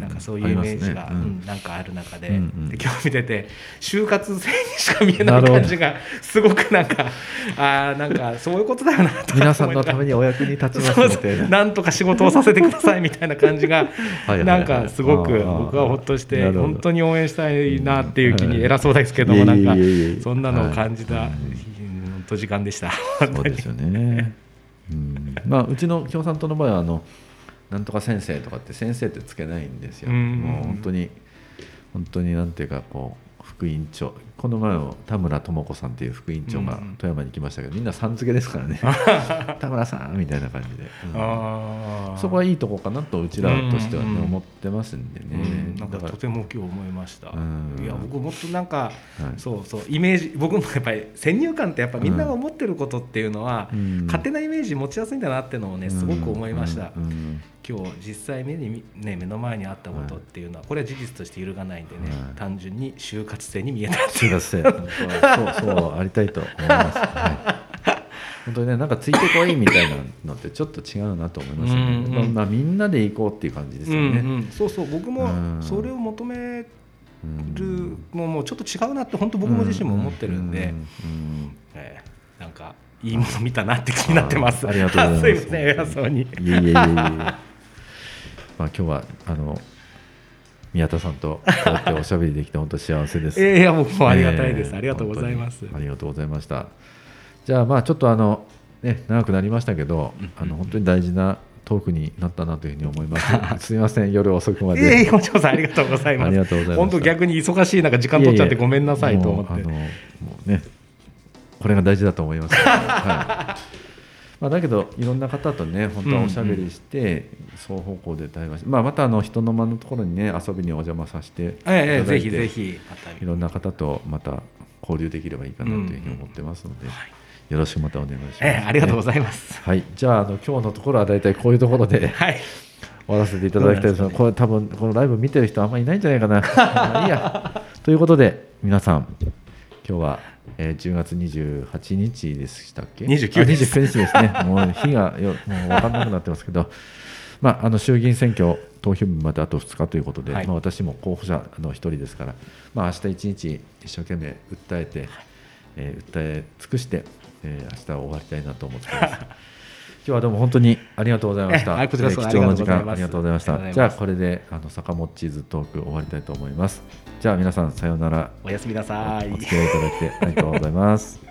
なんかそういうイメージが、なんかある中で今日見てて就活生にしか見えない感じがすごくなんかあなんかそういうことだよなと皆さんのためにお役に立ちますみな。なんとか仕事をさせてくださいみたいな感じが なんかすごく僕はほっとして本当に応援したいなっていう気に偉そうですけどもなんかそんなのを感じた。と時間でした。そうですよね。うん、まあうちの共産党の場合はあのなんとか先生とかって先生ってつけないんですよ。もう本当に本当になんていうかこう副院長。この前も田村智子さんっていう副院長が富山に来ましたけど、みんなさん付けですからね。田村さんみたいな感じで、うん、そこはいいとこかなとうちらとしてはね、思ってますんでね、うん、なんかとても今日思いました、いや僕もっとなんか、はい、そうそうイメージ僕もやっぱり先入観ってやっぱみんなが思ってることっていうのは、勝手なイメージ持ちやすいんだなっていうのをねすごく思いました、今日実際目に、ね、目の前にあったことっていうのはこれは事実として揺るがないんでね、単純に就活生に見えた就活生。そうそうありたいと思います、はい、本当にねなんかついてこいみたいなのってちょっと違うなと思いますね、うんうん、まあ、みんなで行こうっていう感じですよね、うんうん、そうそう僕もそれを求めるのもちょっと違うなって本当僕も自身も思ってるんで、うん。うん。うんえー、なんかいいもの見たなって気になってます。ありがとうございます。すみません偉そうに。いえいえいえいえ。まあ、今日はあの宮田さんとこうやっておしゃべりできて本当幸せです。いや僕もありがたいです、えー、ありがとうございます。ありがとうございました。じゃあまあちょっとあのね長くなりましたけど、あの本当に大事なトークになったなというふうに思います。すみません、夜遅くまで。ええー、こさんありがとうございます。ありがとうございます。本当逆に忙しい中時間取っちゃってごめんなさいと思って。あのもうね、これが大事だと思います。はいまあ、だけどいろんな方とね本当はおしゃべりして、双方向で対話して、まあ、またあの人の間のところにね遊びにお邪魔させていただいて、ぜひぜひいろんな方とまた交流できればいいかなというふうに思ってますので。よろしくまたお願いします、えー、ありがとうございます。はい、じゃああの今日のところはだいたいこういうところで、はい、終わらせていただきたいですが、これ多分このライブ見てる人あんまりいないんじゃないかな。いいや。ということで皆さん今日はえー、10月28日でしたっけ？29日です。日ですね。もう日がよもう分かんなくなってますけど、まあ、あの衆議院選挙投票日まであと2日ということで、はい、まあ、私も候補者の一人ですから、まあ明日一日一生懸命訴えて、はい、えー、訴え尽くして、えー、明日は終わりたいなと思ってます。今日はどうも本当にありがとうございました。貴重な時間ありがとうございました。じゃあこれであの坂本チーズトーク終わりたいと思います。じゃあ皆さんさようなら。おやすみなさい。お付き合いいただきありがとうございます。